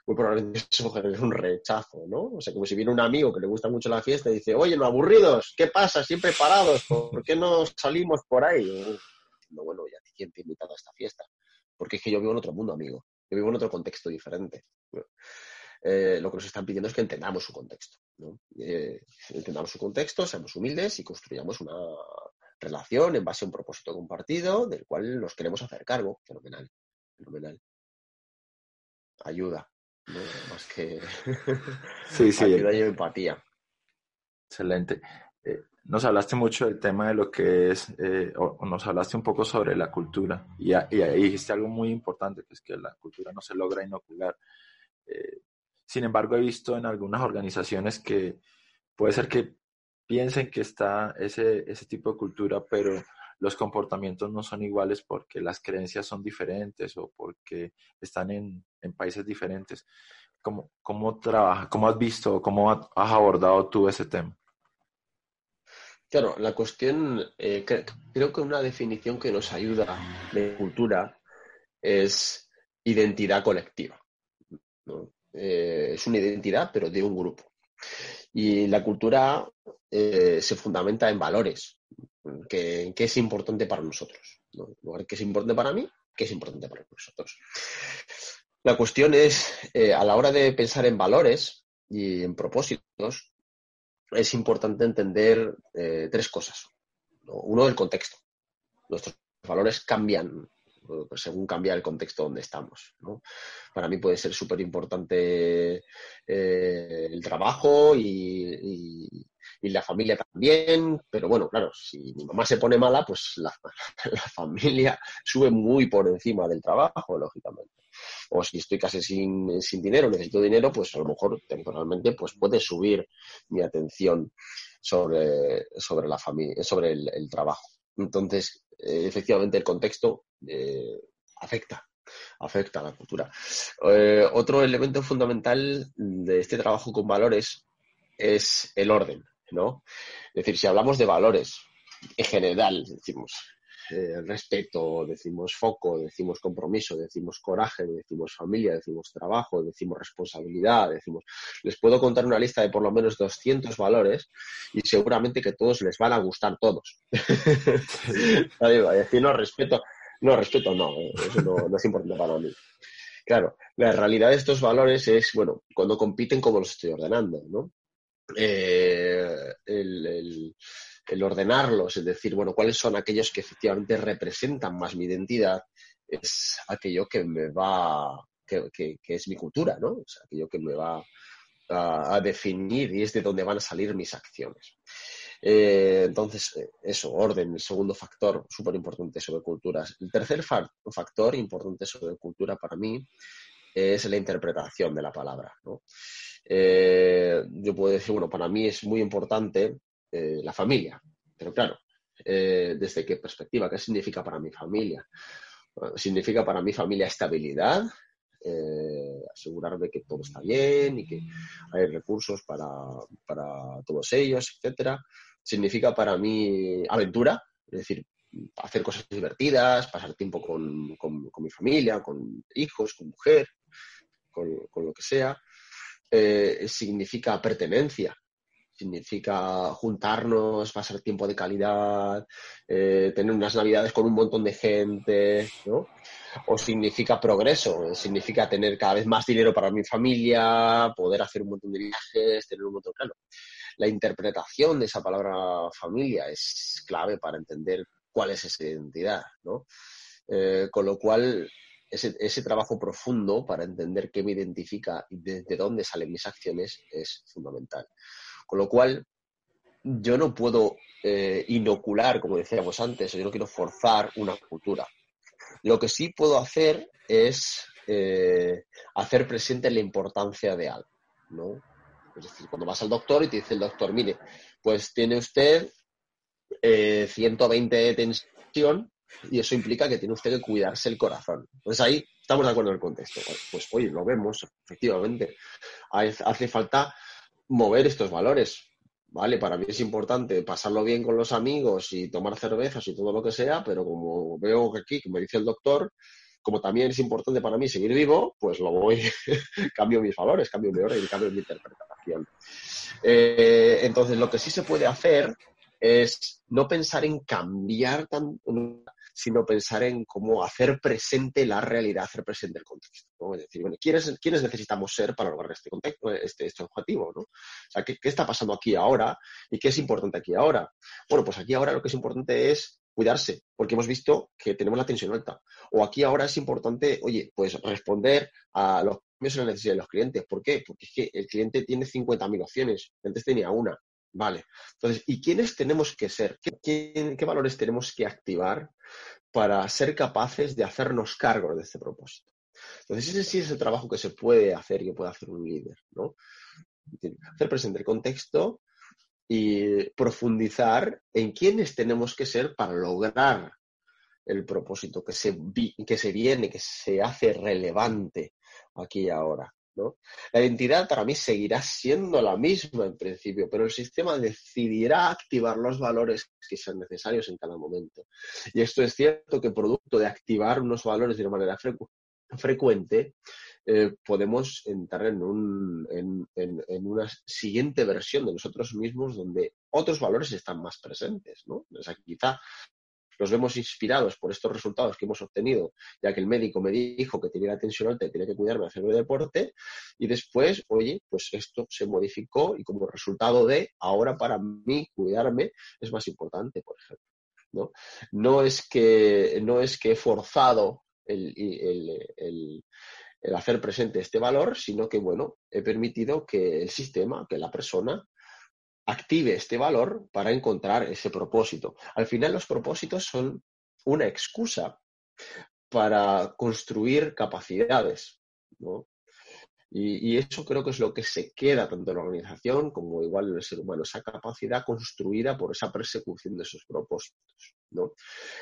Muy probablemente eso es un rechazo, ¿no? O sea, como si viene un amigo que le gusta mucho la fiesta y dice, oye, no aburridos, ¿qué pasa? Siempre parados, ¿por qué no salimos por ahí? No, bueno, ya quién te invitado a esta fiesta? Porque es que yo vivo en otro mundo, amigo que vivo en otro contexto diferente. Eh, lo que nos están pidiendo es que entendamos su contexto. Eh, entendamos su contexto, seamos humildes y construyamos una relación en base a un propósito compartido del cual nos queremos hacer cargo. Fenomenal, fenomenal. Ayuda, más que sí, sí. ayuda y empatía. Excelente. Eh, nos hablaste mucho del tema de lo que es, eh, o, nos hablaste un poco sobre la cultura, y, ahí dijiste algo muy importante, que es que la cultura no se logra inocular. Eh, sin embargo, he visto en algunas organizaciones que puede ser que piensen que está ese, ese tipo de cultura, pero los comportamientos no son iguales porque las creencias son diferentes o porque están en, países diferentes. ¿Cómo, cómo cómo has visto, cómo has abordado tú ese tema? Claro, la cuestión, eh, creo que una definición que nos ayuda de cultura es identidad colectiva. Eh, es una identidad, pero de un grupo. Y la cultura eh, se fundamenta en valores, que, es importante para nosotros. ¿Qué es importante para mí? ¿Qué es importante para nosotros? La cuestión es, a la hora de pensar en valores y en propósitos, es importante entender eh, tres cosas. Uno, el contexto. Nuestros valores cambian pues, según cambia el contexto donde estamos. Para mí puede ser súper importante eh, el trabajo y, la familia también, pero bueno, claro, si mi mamá se pone mala, pues la, la familia sube muy por encima del trabajo, lógicamente o si estoy casi sin, sin dinero, necesito dinero, pues a lo mejor temporalmente pues puede subir mi atención sobre, sobre la familia, sobre el, trabajo. Entonces, eh, efectivamente, el contexto eh, afecta, afecta a la cultura. Eh, otro elemento fundamental de este trabajo con valores es el orden, ¿no? Es decir, si hablamos de valores en general, decimos, eh, respeto, decimos foco, decimos compromiso, decimos coraje, decimos familia, decimos trabajo, decimos responsabilidad, decimos... Les puedo contar una lista de por lo menos 200 valores y seguramente que todos les van a gustar todos. decir, no, respeto, no, respeto no, eh, eso no, es importante para mí. Claro, la realidad de estos valores es, bueno, cuando compiten, como los estoy ordenando, ¿no? Eh, el, ordenarlos, es decir, bueno, cuáles son aquellos que efectivamente representan más mi identidad, es aquello que me va, que, es mi cultura, ¿no? Es aquello que me va a, definir y es de dónde van a salir mis acciones. Eh, entonces, eh, eso, orden, el segundo factor súper importante sobre culturas. El tercer factor importante sobre cultura para mí es la interpretación de la palabra. ¿no? Eh, yo puedo decir, bueno, para mí es muy importante eh, la familia. Pero claro, eh, ¿desde qué perspectiva? ¿Qué significa para mi familia? significa para mi familia estabilidad, asegurarme que todo está bien y que hay recursos para, todos ellos, etcétera. Significa para mí aventura, es decir, hacer cosas divertidas, pasar tiempo con, mi familia, con hijos, con mujer, con, lo que sea. Eh, significa pertenencia, significa juntarnos, pasar tiempo de calidad, eh, tener unas navidades con un montón de gente, ¿no? O significa progreso, significa tener cada vez más dinero para mi familia, poder hacer un montón de viajes, tener un montón, claro. La interpretación de esa palabra familia es clave para entender cuál es esa identidad, ¿no? Eh, con lo cual, ese, trabajo profundo para entender qué me identifica y desde dónde salen mis acciones es fundamental. Con lo cual, yo no puedo eh, inocular, como decíamos antes, yo no quiero forzar una cultura. Lo que sí puedo hacer es eh, hacer presente la importancia de algo, ¿no? Es decir, cuando vas al doctor y te dice el doctor, mire, pues tiene usted 120 eh, de tensión y eso implica que tiene usted que cuidarse el corazón. Entonces ahí estamos de acuerdo en el contexto. Pues oye, lo vemos, efectivamente. Hace falta mover estos valores. ¿Vale? Para mí es importante pasarlo bien con los amigos y tomar cervezas y todo lo que sea, pero como veo aquí, como dice el doctor, como también es importante para mí seguir vivo, pues lo voy, cambio mis valores, cambio mi orden y cambio mi interpretación. Eh, entonces, lo que sí se puede hacer es no pensar en cambiar tan, sino pensar en cómo hacer presente la realidad, hacer presente el contexto. Es decir, bueno, ¿quiénes, ¿quiénes, necesitamos ser para lograr este, contexto, este, este objetivo? ¿no? O sea, ¿qué, ¿qué, está pasando aquí ahora y qué es importante aquí ahora? Bueno, pues aquí ahora lo que es importante es cuidarse, porque hemos visto que tenemos la tensión alta. O aquí ahora es importante, oye, pues responder a los cambios en la necesidad de los clientes. ¿Por qué? Porque es que el cliente tiene 50.000 opciones, antes tenía una. Vale. Entonces, ¿y quiénes tenemos que ser? ¿Qué, valores tenemos que activar para ser capaces de hacernos cargo de este propósito? Entonces, ese sí es el trabajo que se puede hacer y que puede hacer un líder, ¿no? Hacer presente el contexto y profundizar en quiénes tenemos que ser para lograr el propósito que se, que se viene, que se hace relevante aquí y ahora. La identidad para mí seguirá siendo la misma en principio, pero el sistema decidirá activar los valores que sean necesarios en cada momento. Y esto es cierto que producto de activar unos valores de una manera frecuente, eh, podemos entrar en, en, una siguiente versión de nosotros mismos donde otros valores están más presentes. ¿no? O sea, quizá nos vemos inspirados por estos resultados que hemos obtenido, ya que el médico me dijo que tenía la tensión alta y tenía que cuidarme, hacer el deporte, y después, oye, pues esto se modificó y como resultado de, ahora para mí cuidarme es más importante, por ejemplo. ¿no? No, es, que, no es que he forzado el, el, el hacer presente este valor, sino que, bueno, he permitido que el sistema, que la persona, active este valor para encontrar ese propósito. Al final los propósitos son una excusa para construir capacidades. ¿no? Y, eso creo que es lo que se queda tanto en la organización como igual en el ser humano, esa capacidad construida por esa persecución de esos propósitos. ¿no?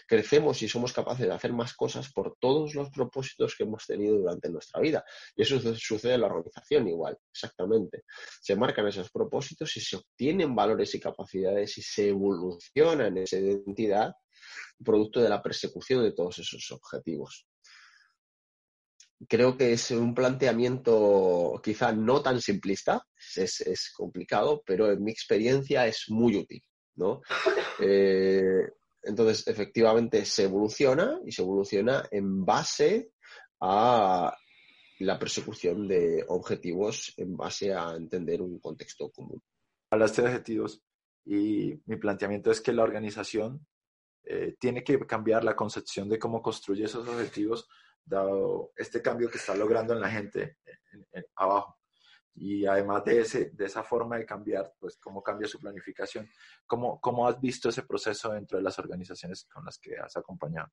Crecemos y somos capaces de hacer más cosas por todos los propósitos que hemos tenido durante nuestra vida. Y eso sucede en la organización igual, exactamente. Se marcan esos propósitos y se obtienen valores y capacidades y se evoluciona en esa identidad producto de la persecución de todos esos objetivos creo que es un planteamiento quizá no tan simplista, es, complicado, pero en mi experiencia es muy útil, ¿no? Eh, entonces, efectivamente, se evoluciona y se evoluciona en base a la persecución de objetivos, en base a entender un contexto común. Hablaste de objetivos y mi planteamiento es que la organización eh, tiene que cambiar la concepción de cómo construye esos objetivos dado este cambio que está logrando en la gente abajo. Y además de, ese, de esa forma de cambiar, pues cómo cambia su planificación. ¿Cómo, ¿Cómo has visto ese proceso dentro de las organizaciones con las que has acompañado?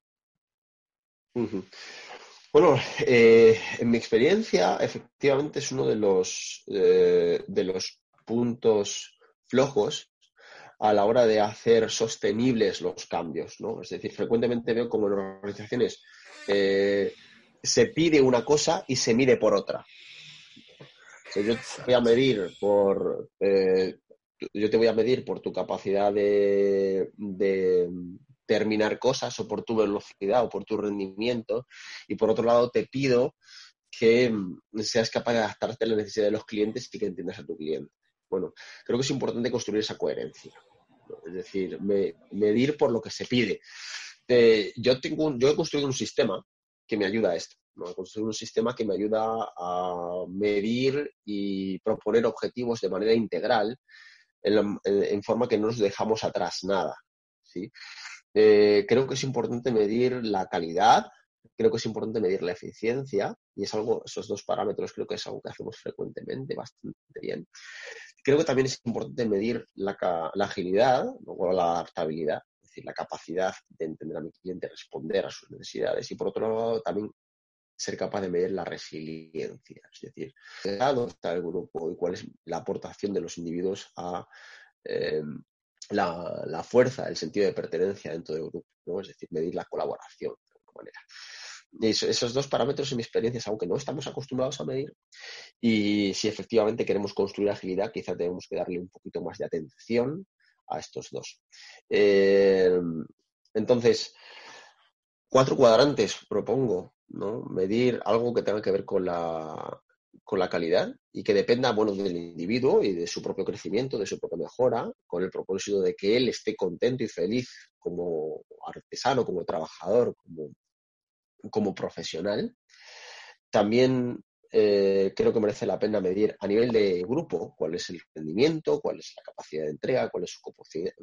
Bueno, eh, en mi experiencia, efectivamente es uno de los, eh, de los puntos flojos a la hora de hacer sostenibles los cambios, ¿no? Es decir, frecuentemente veo como en organizaciones eh, se pide una cosa y se mide por otra. yo te voy a medir por eh, yo te voy a medir por tu capacidad de, terminar cosas o por tu velocidad o por tu rendimiento y por otro lado te pido que seas capaz de adaptarte a la necesidad de los clientes y que entiendas a tu cliente. Bueno, creo que es importante construir esa coherencia. Es decir, medir por lo que se pide. Eh, yo, tengo yo he construido un sistema que me ayuda a esto. ¿no? He construido un sistema que me ayuda a medir y proponer objetivos de manera integral en, forma que no nos dejamos atrás nada. ¿sí? Eh, creo que es importante medir la calidad, creo que es importante medir la eficiencia, y es algo, esos dos parámetros creo que es algo que hacemos frecuentemente, bastante bien. Creo que también es importante medir la, agilidad o la adaptabilidad, la capacidad de entender a mi cliente, responder a sus necesidades, y por otro lado también ser capaz de medir la resiliencia, es decir, dónde está el grupo y cuál es la aportación de los individuos a eh, la, fuerza, el sentido de pertenencia dentro del grupo, es decir, medir la colaboración de alguna manera. esos dos parámetros en mi experiencia aunque no estamos acostumbrados a medir y si efectivamente queremos construir agilidad, quizás debemos que darle un poquito más de atención a estos dos. Eh, entonces, cuatro cuadrantes propongo ¿no? Medir algo que tenga que ver con la, con la calidad y que dependa, bueno, del individuo y de su propio crecimiento, de su propia mejora, con el propósito de que él esté contento y feliz como artesano, como trabajador, como, como profesional. También eh, creo que merece la pena medir a nivel de grupo cuál es el rendimiento, cuál es la capacidad de entrega, cuál es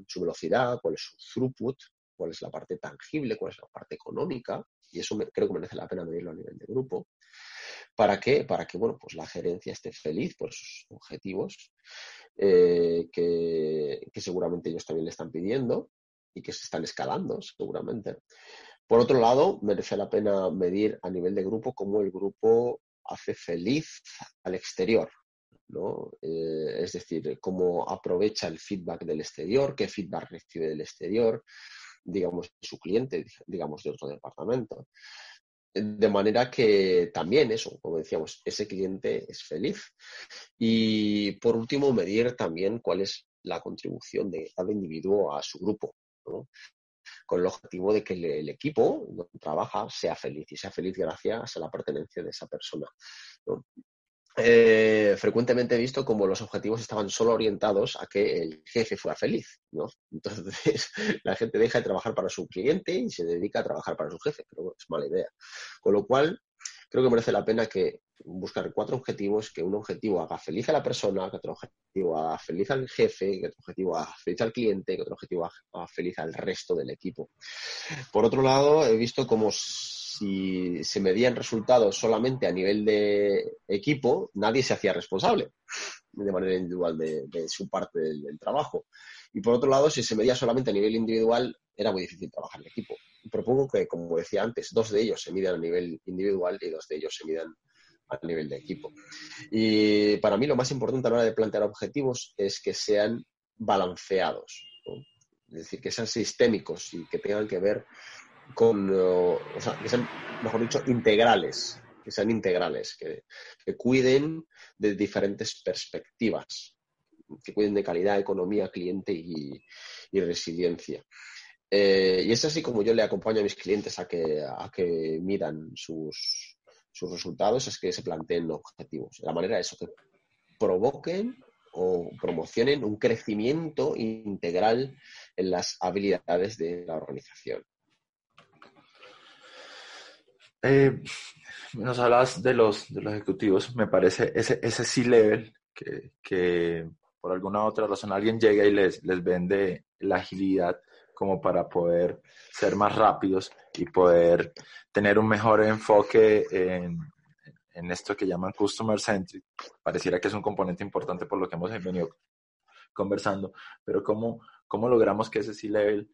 su, velocidad, cuál es su throughput, cuál es la parte tangible, cuál es la parte económica, y eso creo que merece la pena medirlo a nivel de grupo. ¿Para qué? Para que bueno, pues la gerencia esté feliz por sus objetivos, eh, que, seguramente ellos también le están pidiendo y que se están escalando, seguramente. Por otro lado, merece la pena medir a nivel de grupo cómo el grupo hace feliz al exterior, ¿no? Eh, es decir, cómo aprovecha el feedback del exterior, qué feedback recibe del exterior, digamos, su cliente, digamos, de otro departamento. De manera que también eso, como decíamos, ese cliente es feliz. Y por último, medir también cuál es la contribución de cada individuo a su grupo, con el objetivo de que el, equipo donde trabaja sea feliz y sea feliz gracias a la pertenencia de esa persona. Eh, frecuentemente he visto como los objetivos estaban solo orientados a que el jefe fuera feliz, ¿no? Entonces la gente deja de trabajar para su cliente y se dedica a trabajar para su jefe, pero es mala idea. Con lo cual, creo que merece la pena que buscar cuatro objetivos, que un objetivo haga feliz a la persona, que otro objetivo haga feliz al jefe, que otro objetivo haga feliz al cliente, que otro objetivo haga feliz al resto del equipo. Por otro lado, he visto como si se medían resultados solamente a nivel de equipo, nadie se hacía responsable de manera individual de, su parte del, trabajo. Y por otro lado, si se medía solamente a nivel individual, era muy difícil trabajar en equipo. propongo que, como decía antes, dos de ellos se midan a nivel individual y dos de ellos se midan a nivel de equipo. Y para mí lo más importante a la hora de plantear objetivos es que sean balanceados, es decir, que sean sistémicos y que tengan que ver con, o sea, que sean, mejor dicho, integrales, que sean integrales, que, cuiden de diferentes perspectivas, que cuiden de calidad, economía, cliente y, resiliencia. Eh, y es así como yo le acompaño a mis clientes a que, a midan sus, resultados, es que se planteen objetivos. La manera es que provoquen o promocionen un crecimiento integral en las habilidades de la organización. Eh, nos hablas de los, de los ejecutivos, me parece ese, ese C-level que, por alguna otra razón alguien llega y les, les vende la agilidad como para poder ser más rápidos y poder tener un mejor enfoque en, en esto que llaman customer centric. Pareciera que es un componente importante por lo que hemos venido conversando, pero ¿cómo, cómo logramos que ese C-level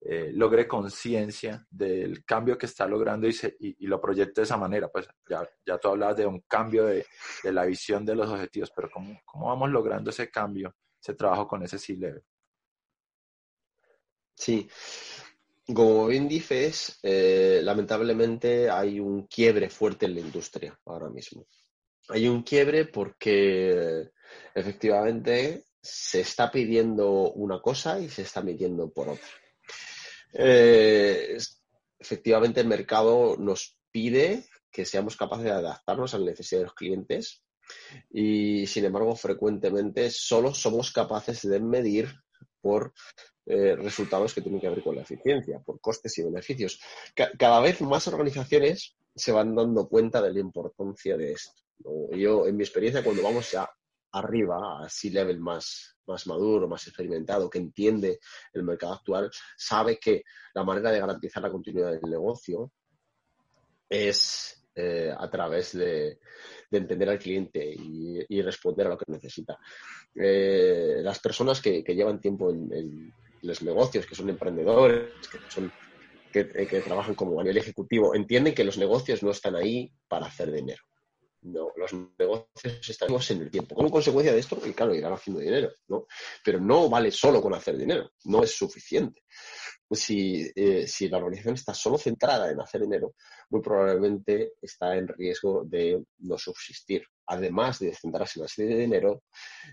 eh, logre conciencia del cambio que está logrando y, y, lo proyecte de esa manera. Pues ya, ya tú hablabas de un cambio de, de la visión de los objetivos, pero ¿cómo, ¿cómo, vamos logrando ese cambio, ese trabajo con ese C-Level? Sí. como bien dices, eh, lamentablemente hay un quiebre fuerte en la industria ahora mismo. Hay un quiebre porque efectivamente se está pidiendo una cosa y se está midiendo por otra. Eh, efectivamente, el mercado nos pide que seamos capaces de adaptarnos a las necesidades de los clientes y, sin embargo, frecuentemente solo somos capaces de medir por eh, resultados que tienen que ver con la eficiencia, por costes y beneficios. cada vez más organizaciones se van dando cuenta de la importancia de esto. Yo, en mi experiencia, cuando vamos ya arriba, a C-level más, más maduro, más experimentado, que entiende el mercado actual, sabe que la manera de garantizar la continuidad del negocio es eh, a través de, entender al cliente y, responder a lo que necesita. Eh, las personas que, llevan tiempo en, los negocios, que son emprendedores, que son que, trabajan como a nivel ejecutivo, entienden que los negocios no están ahí para hacer dinero. No, los negocios están en el tiempo. Como consecuencia de esto, y claro, irán haciendo dinero, ¿no? Pero no vale solo con hacer dinero, no es suficiente. Si, eh, si la organización está solo centrada en hacer dinero, muy probablemente está en riesgo de no subsistir. Además de centrarse en hacer dinero,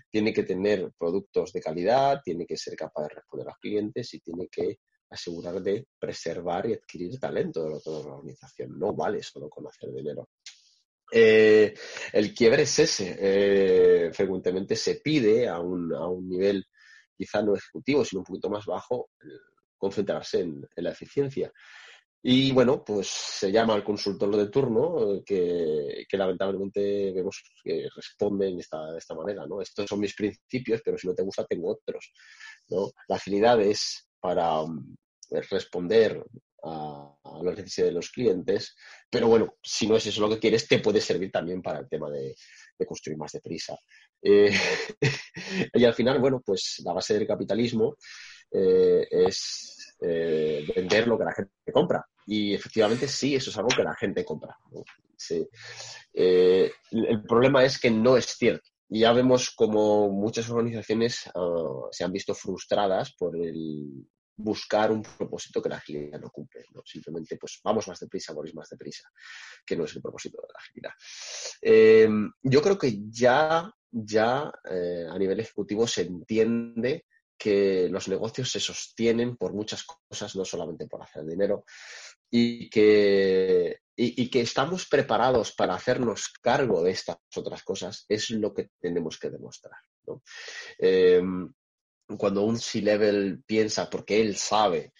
tiene que tener productos de calidad, tiene que ser capaz de responder a los clientes y tiene que asegurar de preservar y adquirir talento de toda la organización. No vale solo con hacer dinero. Eh, el quiebre es ese. Eh, frecuentemente se pide a un, a un, nivel quizá no ejecutivo, sino un poquito más bajo, concentrarse en, la eficiencia. Y bueno, pues se llama al consultor de turno, que, lamentablemente vemos que responde de esta, esta manera, ¿no? Estos son mis principios, pero si no te gusta, tengo otros, ¿no? La agilidad es para mm, responder a, las necesidades de los clientes. Pero bueno, si no es eso lo que quieres, te puede servir también para el tema de, construir más deprisa. Eh, y al final, bueno, pues la base del capitalismo eh, es eh, vender lo que la gente compra. Y efectivamente sí, eso es algo que la gente compra. el problema es que no es cierto. Ya vemos como muchas organizaciones ah, se han visto frustradas por el, buscar un propósito que la agilidad no cumple. Simplemente, pues vamos más deprisa, morir más deprisa, que no es el propósito de la agilidad. Eh, yo creo que ya, ya eh, a nivel ejecutivo se entiende que los negocios se sostienen por muchas cosas, no solamente por hacer dinero, y que, y, que estamos preparados para hacernos cargo de estas otras cosas, es lo que tenemos que demostrar. Eh, cuando un C-Level piensa, porque él sabe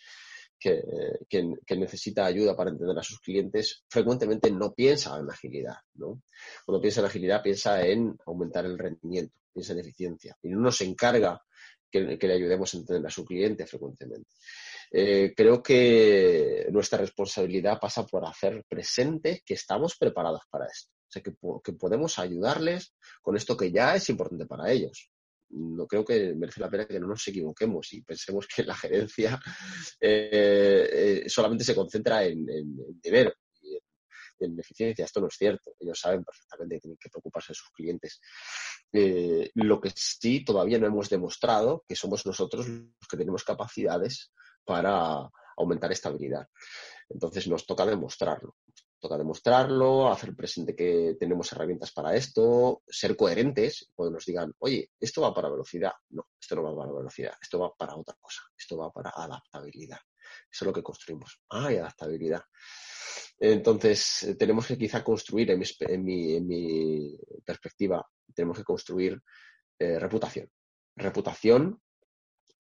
que, necesita ayuda para entender a sus clientes, frecuentemente no piensa en agilidad. ¿no? Cuando piensa en agilidad, piensa en aumentar el rendimiento, piensa en eficiencia. Y no nos encarga que, le ayudemos a entender a su cliente frecuentemente. Eh, creo que nuestra responsabilidad pasa por hacer presente que estamos preparados para esto. O sea, que podemos ayudarles con esto que ya es importante para ellos no creo que merece la pena que no nos equivoquemos y pensemos que la gerencia eh, eh, solamente se concentra en, dinero y en, eficiencia. Esto no es cierto. Ellos saben perfectamente que tienen que preocuparse de sus clientes. Eh, lo que sí todavía no hemos demostrado que somos nosotros los que tenemos capacidades para aumentar estabilidad. Entonces nos toca demostrarlo toca demostrarlo, hacer presente que tenemos herramientas para esto, ser coherentes, cuando nos digan, oye, esto va para velocidad. No, esto no va para velocidad, esto va para otra cosa, esto va para adaptabilidad. Eso es lo que construimos. Ah, y adaptabilidad. Entonces, tenemos que quizá construir, en mi, perspectiva, tenemos que construir eh, reputación. Reputación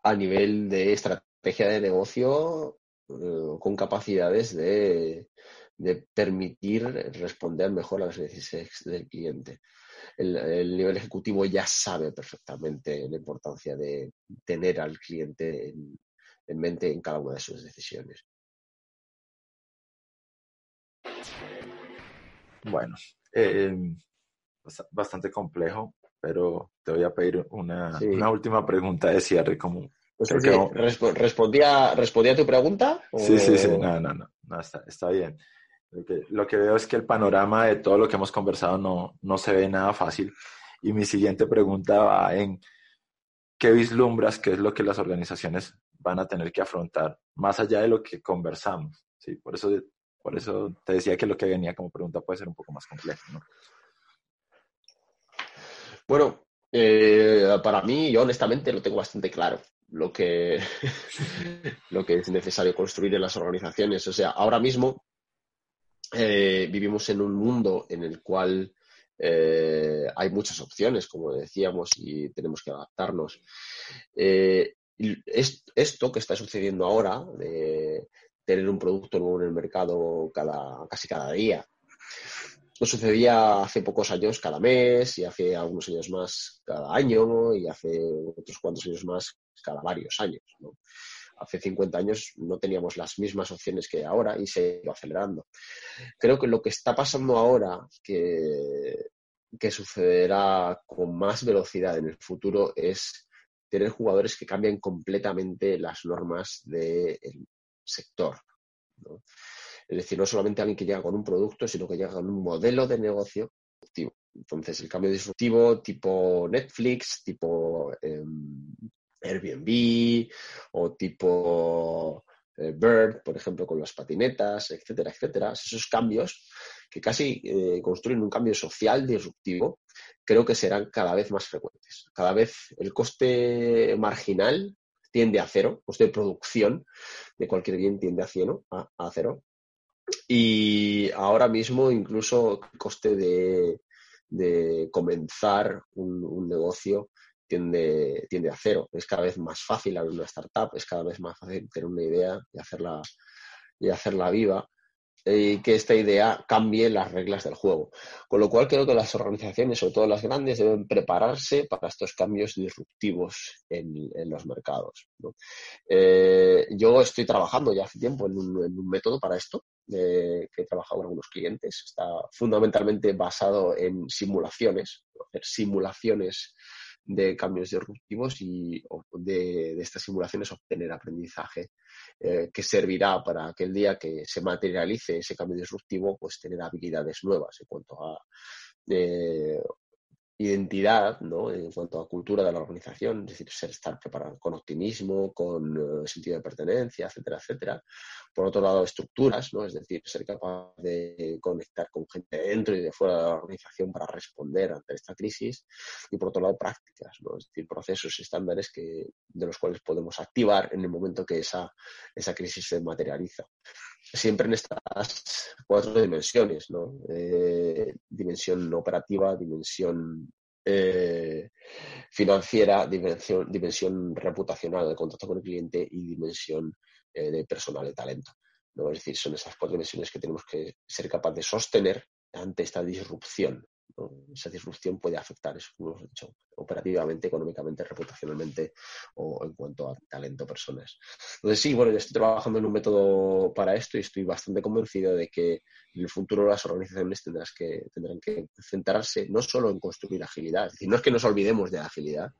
a nivel de estrategia de negocio eh, con capacidades de, de permitir responder mejor a las necesidades del cliente. El, nivel ejecutivo ya sabe perfectamente la importancia de tener al cliente en, mente en cada una de sus decisiones. Bueno, eh, bastante complejo, pero te voy a pedir una, última pregunta de cierre. Como, pues ¿respondía, ¿Respondía tu pregunta? Sí, sí, sí, no, no, no, está, está bien. Lo que, veo es que el panorama de todo lo que hemos conversado no, no se ve nada fácil. Y mi siguiente pregunta va en, ¿qué vislumbras? ¿Qué es lo que las organizaciones van a tener que afrontar más allá de lo que conversamos. ¿sí? Por, eso, por eso te decía que lo que venía como pregunta puede ser un poco más complejo. ¿no? Bueno, eh, para mí, yo honestamente lo tengo bastante claro lo que, lo que es necesario construir en las organizaciones. O sea, ahora mismo eh, vivimos en un mundo en el cual eh, hay muchas opciones, como decíamos, y tenemos que adaptarnos. Eh, esto que está sucediendo ahora, de tener un producto nuevo en el mercado cada, casi cada día, no sucedía hace pocos años cada mes, y hace algunos años más cada año, y hace otros cuantos años más cada varios años. Hace 50 años no teníamos las mismas opciones que ahora y se ha ido acelerando. Creo que lo que está pasando ahora, que, sucederá con más velocidad en el futuro, es tener jugadores que cambien completamente las normas del sector. Es decir, no solamente alguien que llega con un producto, sino que llega con un modelo de negocio. Entonces, el cambio disruptivo tipo Netflix, tipo em, Airbnb o tipo eh, Bird, por ejemplo, con las patinetas, etcétera, etcétera. Esos cambios que casi eh, construyen un cambio social disruptivo, creo que serán cada vez más frecuentes. Cada vez el coste marginal tiende a cero, coste de producción de cualquier bien tiende a, cero, a, cero. Y ahora mismo incluso el coste de, comenzar un negocio tiende, tiende a cero. Es cada vez más fácil abrir una startup, es cada vez más fácil tener una idea y hacerla, y hacerla viva y que esta idea cambie las reglas del juego. Con lo cual creo que las organizaciones, sobre todo las grandes, deben prepararse para estos cambios disruptivos en, los mercados. Eh, yo estoy trabajando ya hace tiempo en un, método para esto, que he trabajado con algunos clientes. Está fundamentalmente basado en simulaciones, hacer simulaciones de cambios disruptivos y de, estas simulaciones obtener aprendizaje eh, que servirá para que el día que se materialice ese cambio disruptivo, pues tener habilidades nuevas en cuanto a eh, identidad, ¿no? En cuanto a cultura de la organización, es decir, ser, estar preparado con optimismo, con eh, sentido de pertenencia, etcétera, etcétera. Por otro lado, estructuras, ¿no? Es decir, ser capaz de conectar con gente dentro y de fuera de la organización para responder ante esta crisis. Y por otro lado, prácticas, ¿no? Es decir, procesos estándares que, de los cuales podemos activar en el momento que esa, esa crisis se materializa. Siempre en estas cuatro dimensiones, ¿no? Eh, dimensión operativa, dimensión eh, financiera, dimensión, dimensión reputacional del contacto con el cliente y dimensión eh, de personal de talento. ¿no? Es decir, son esas cuatro dimensiones que tenemos que ser capaces de sostener ante esta disrupción esa disrupción puede afectar, eso como hemos dicho, operativamente, económicamente, reputacionalmente o en cuanto a talento, personas. Entonces, sí, bueno, yo estoy trabajando en un método para esto y estoy bastante convencido de que en el futuro las organizaciones tendrán que, tendrán que centrarse no solo en construir agilidad, es decir, no es que nos olvidemos de la agilidad,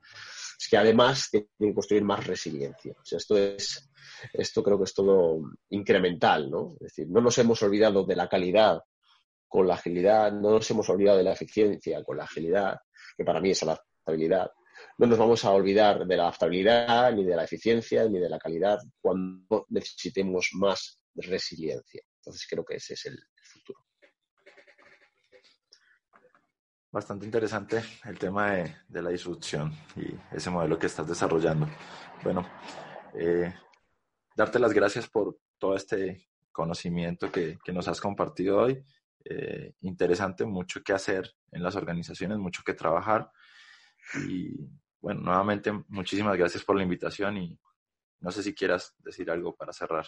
es que además tienen que construir más resiliencia. O sea, esto es, esto creo que es todo incremental, ¿no? Es decir, no nos hemos olvidado de la calidad con la agilidad, no nos hemos olvidado de la eficiencia con la agilidad, que para mí es la adaptabilidad. No nos vamos a olvidar de la adaptabilidad, ni de la eficiencia, ni de la calidad cuando necesitemos más resiliencia. Entonces creo que ese es el futuro. Bastante interesante el tema de, la disrupción y ese modelo que estás desarrollando. Bueno, eh, darte las gracias por todo este conocimiento que, que nos has compartido hoy eh, interesante, mucho que hacer en las organizaciones, mucho que trabajar. Y bueno, nuevamente muchísimas gracias por la invitación y no sé si quieras decir algo para cerrar.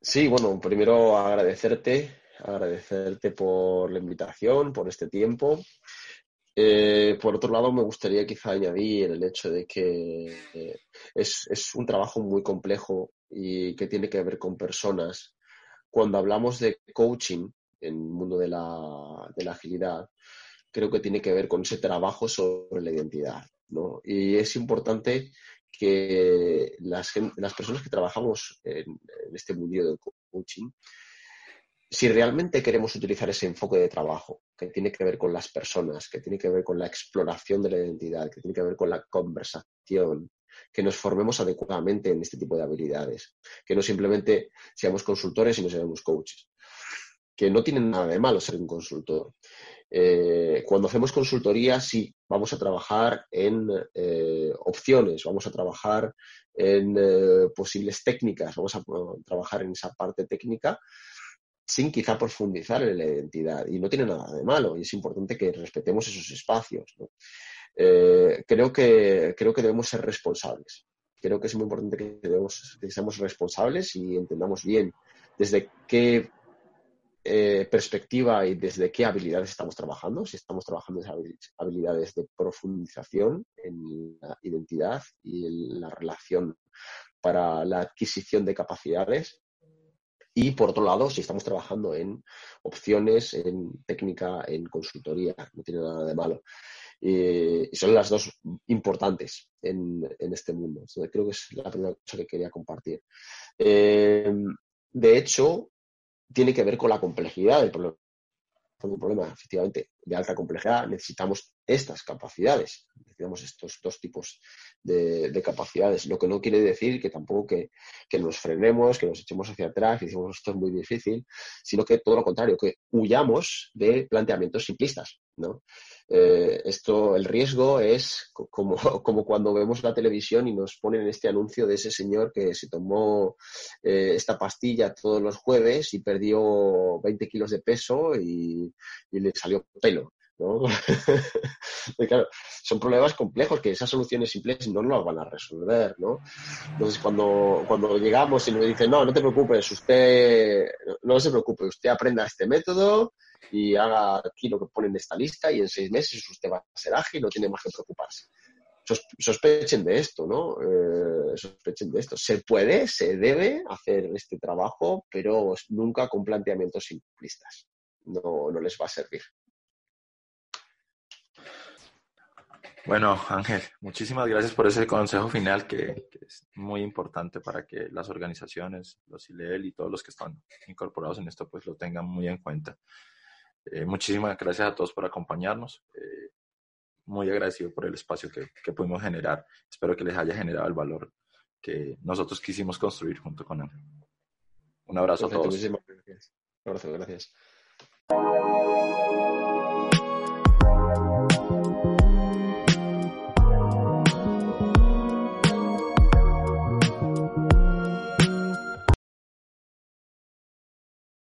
Sí, bueno, primero agradecerte, agradecerte por la invitación, por este tiempo. Eh, por otro lado, me gustaría quizá añadir el hecho de que eh, es, es, un trabajo muy complejo y que tiene que ver con personas cuando hablamos de coaching en el mundo de la, agilidad, creo que tiene que ver con ese trabajo sobre la identidad. Y es importante que las, personas que trabajamos en, este mundo del coaching, si realmente queremos utilizar ese enfoque de trabajo, que tiene que ver con las personas, que tiene que ver con la exploración de la identidad, que tiene que ver con la conversación, que nos formemos adecuadamente en este tipo de habilidades, que no simplemente seamos consultores y no seamos coaches, que no tienen nada de malo ser un consultor. Eh, cuando hacemos consultoría, sí, vamos a trabajar en eh, opciones, vamos a trabajar en eh, posibles técnicas, vamos a trabajar en esa parte técnica sin quizá profundizar en la identidad. Y no tiene nada de malo y es importante que respetemos esos espacios. Creo, que, creo que debemos ser responsables. Creo que es muy importante que, debemos, seamos responsables y entendamos bien desde qué eh, perspectiva y desde qué habilidades estamos trabajando, si estamos trabajando en habilidades de profundización en la identidad y en la relación para la adquisición de capacidades. Y por otro lado, si estamos trabajando en opciones, en técnica, en consultoría, no tiene nada de malo. Y son las dos importantes en, este mundo. creo que es la primera cosa que quería compartir. Eh, de hecho, tiene que ver con la complejidad del problema. Un problema, efectivamente, de alta complejidad, necesitamos estas capacidades, necesitamos estos dos tipos de, capacidades, lo que no quiere decir que tampoco que, que, nos frenemos, que nos echemos hacia atrás, que decimos esto es muy difícil, sino que todo lo contrario, que huyamos de planteamientos simplistas. ¿no? Eh, esto, el riesgo es como, como, cuando vemos la televisión y nos ponen este anuncio de ese señor que se tomó eh, esta pastilla todos los jueves y perdió 20 kilos de peso y, le salió pelo. claro, son problemas complejos que esas soluciones simples no nos van a resolver, ¿no? Entonces, cuando, cuando llegamos y nos dicen, no, no te preocupes, usted, no se preocupe, usted aprenda este método y haga aquí lo que pone en esta lista y en seis meses usted va a ser ágil, no tiene más que preocuparse. Sospechen de esto, ¿no? Eh, sospechen de esto. Se puede, se debe hacer este trabajo, pero nunca con planteamientos simplistas. No, no les va a servir. Bueno, Ángel, muchísimas gracias por ese consejo final que, es muy importante para que las organizaciones, los ILEL y todos los que están incorporados en esto, pues lo tengan muy en cuenta. Eh, muchísimas gracias a todos por acompañarnos. Eh, muy agradecido por el espacio que, que, pudimos generar. Espero que les haya generado el valor que nosotros quisimos construir junto con él. Un abrazo a todos. Gracias. Un abrazo, gracias.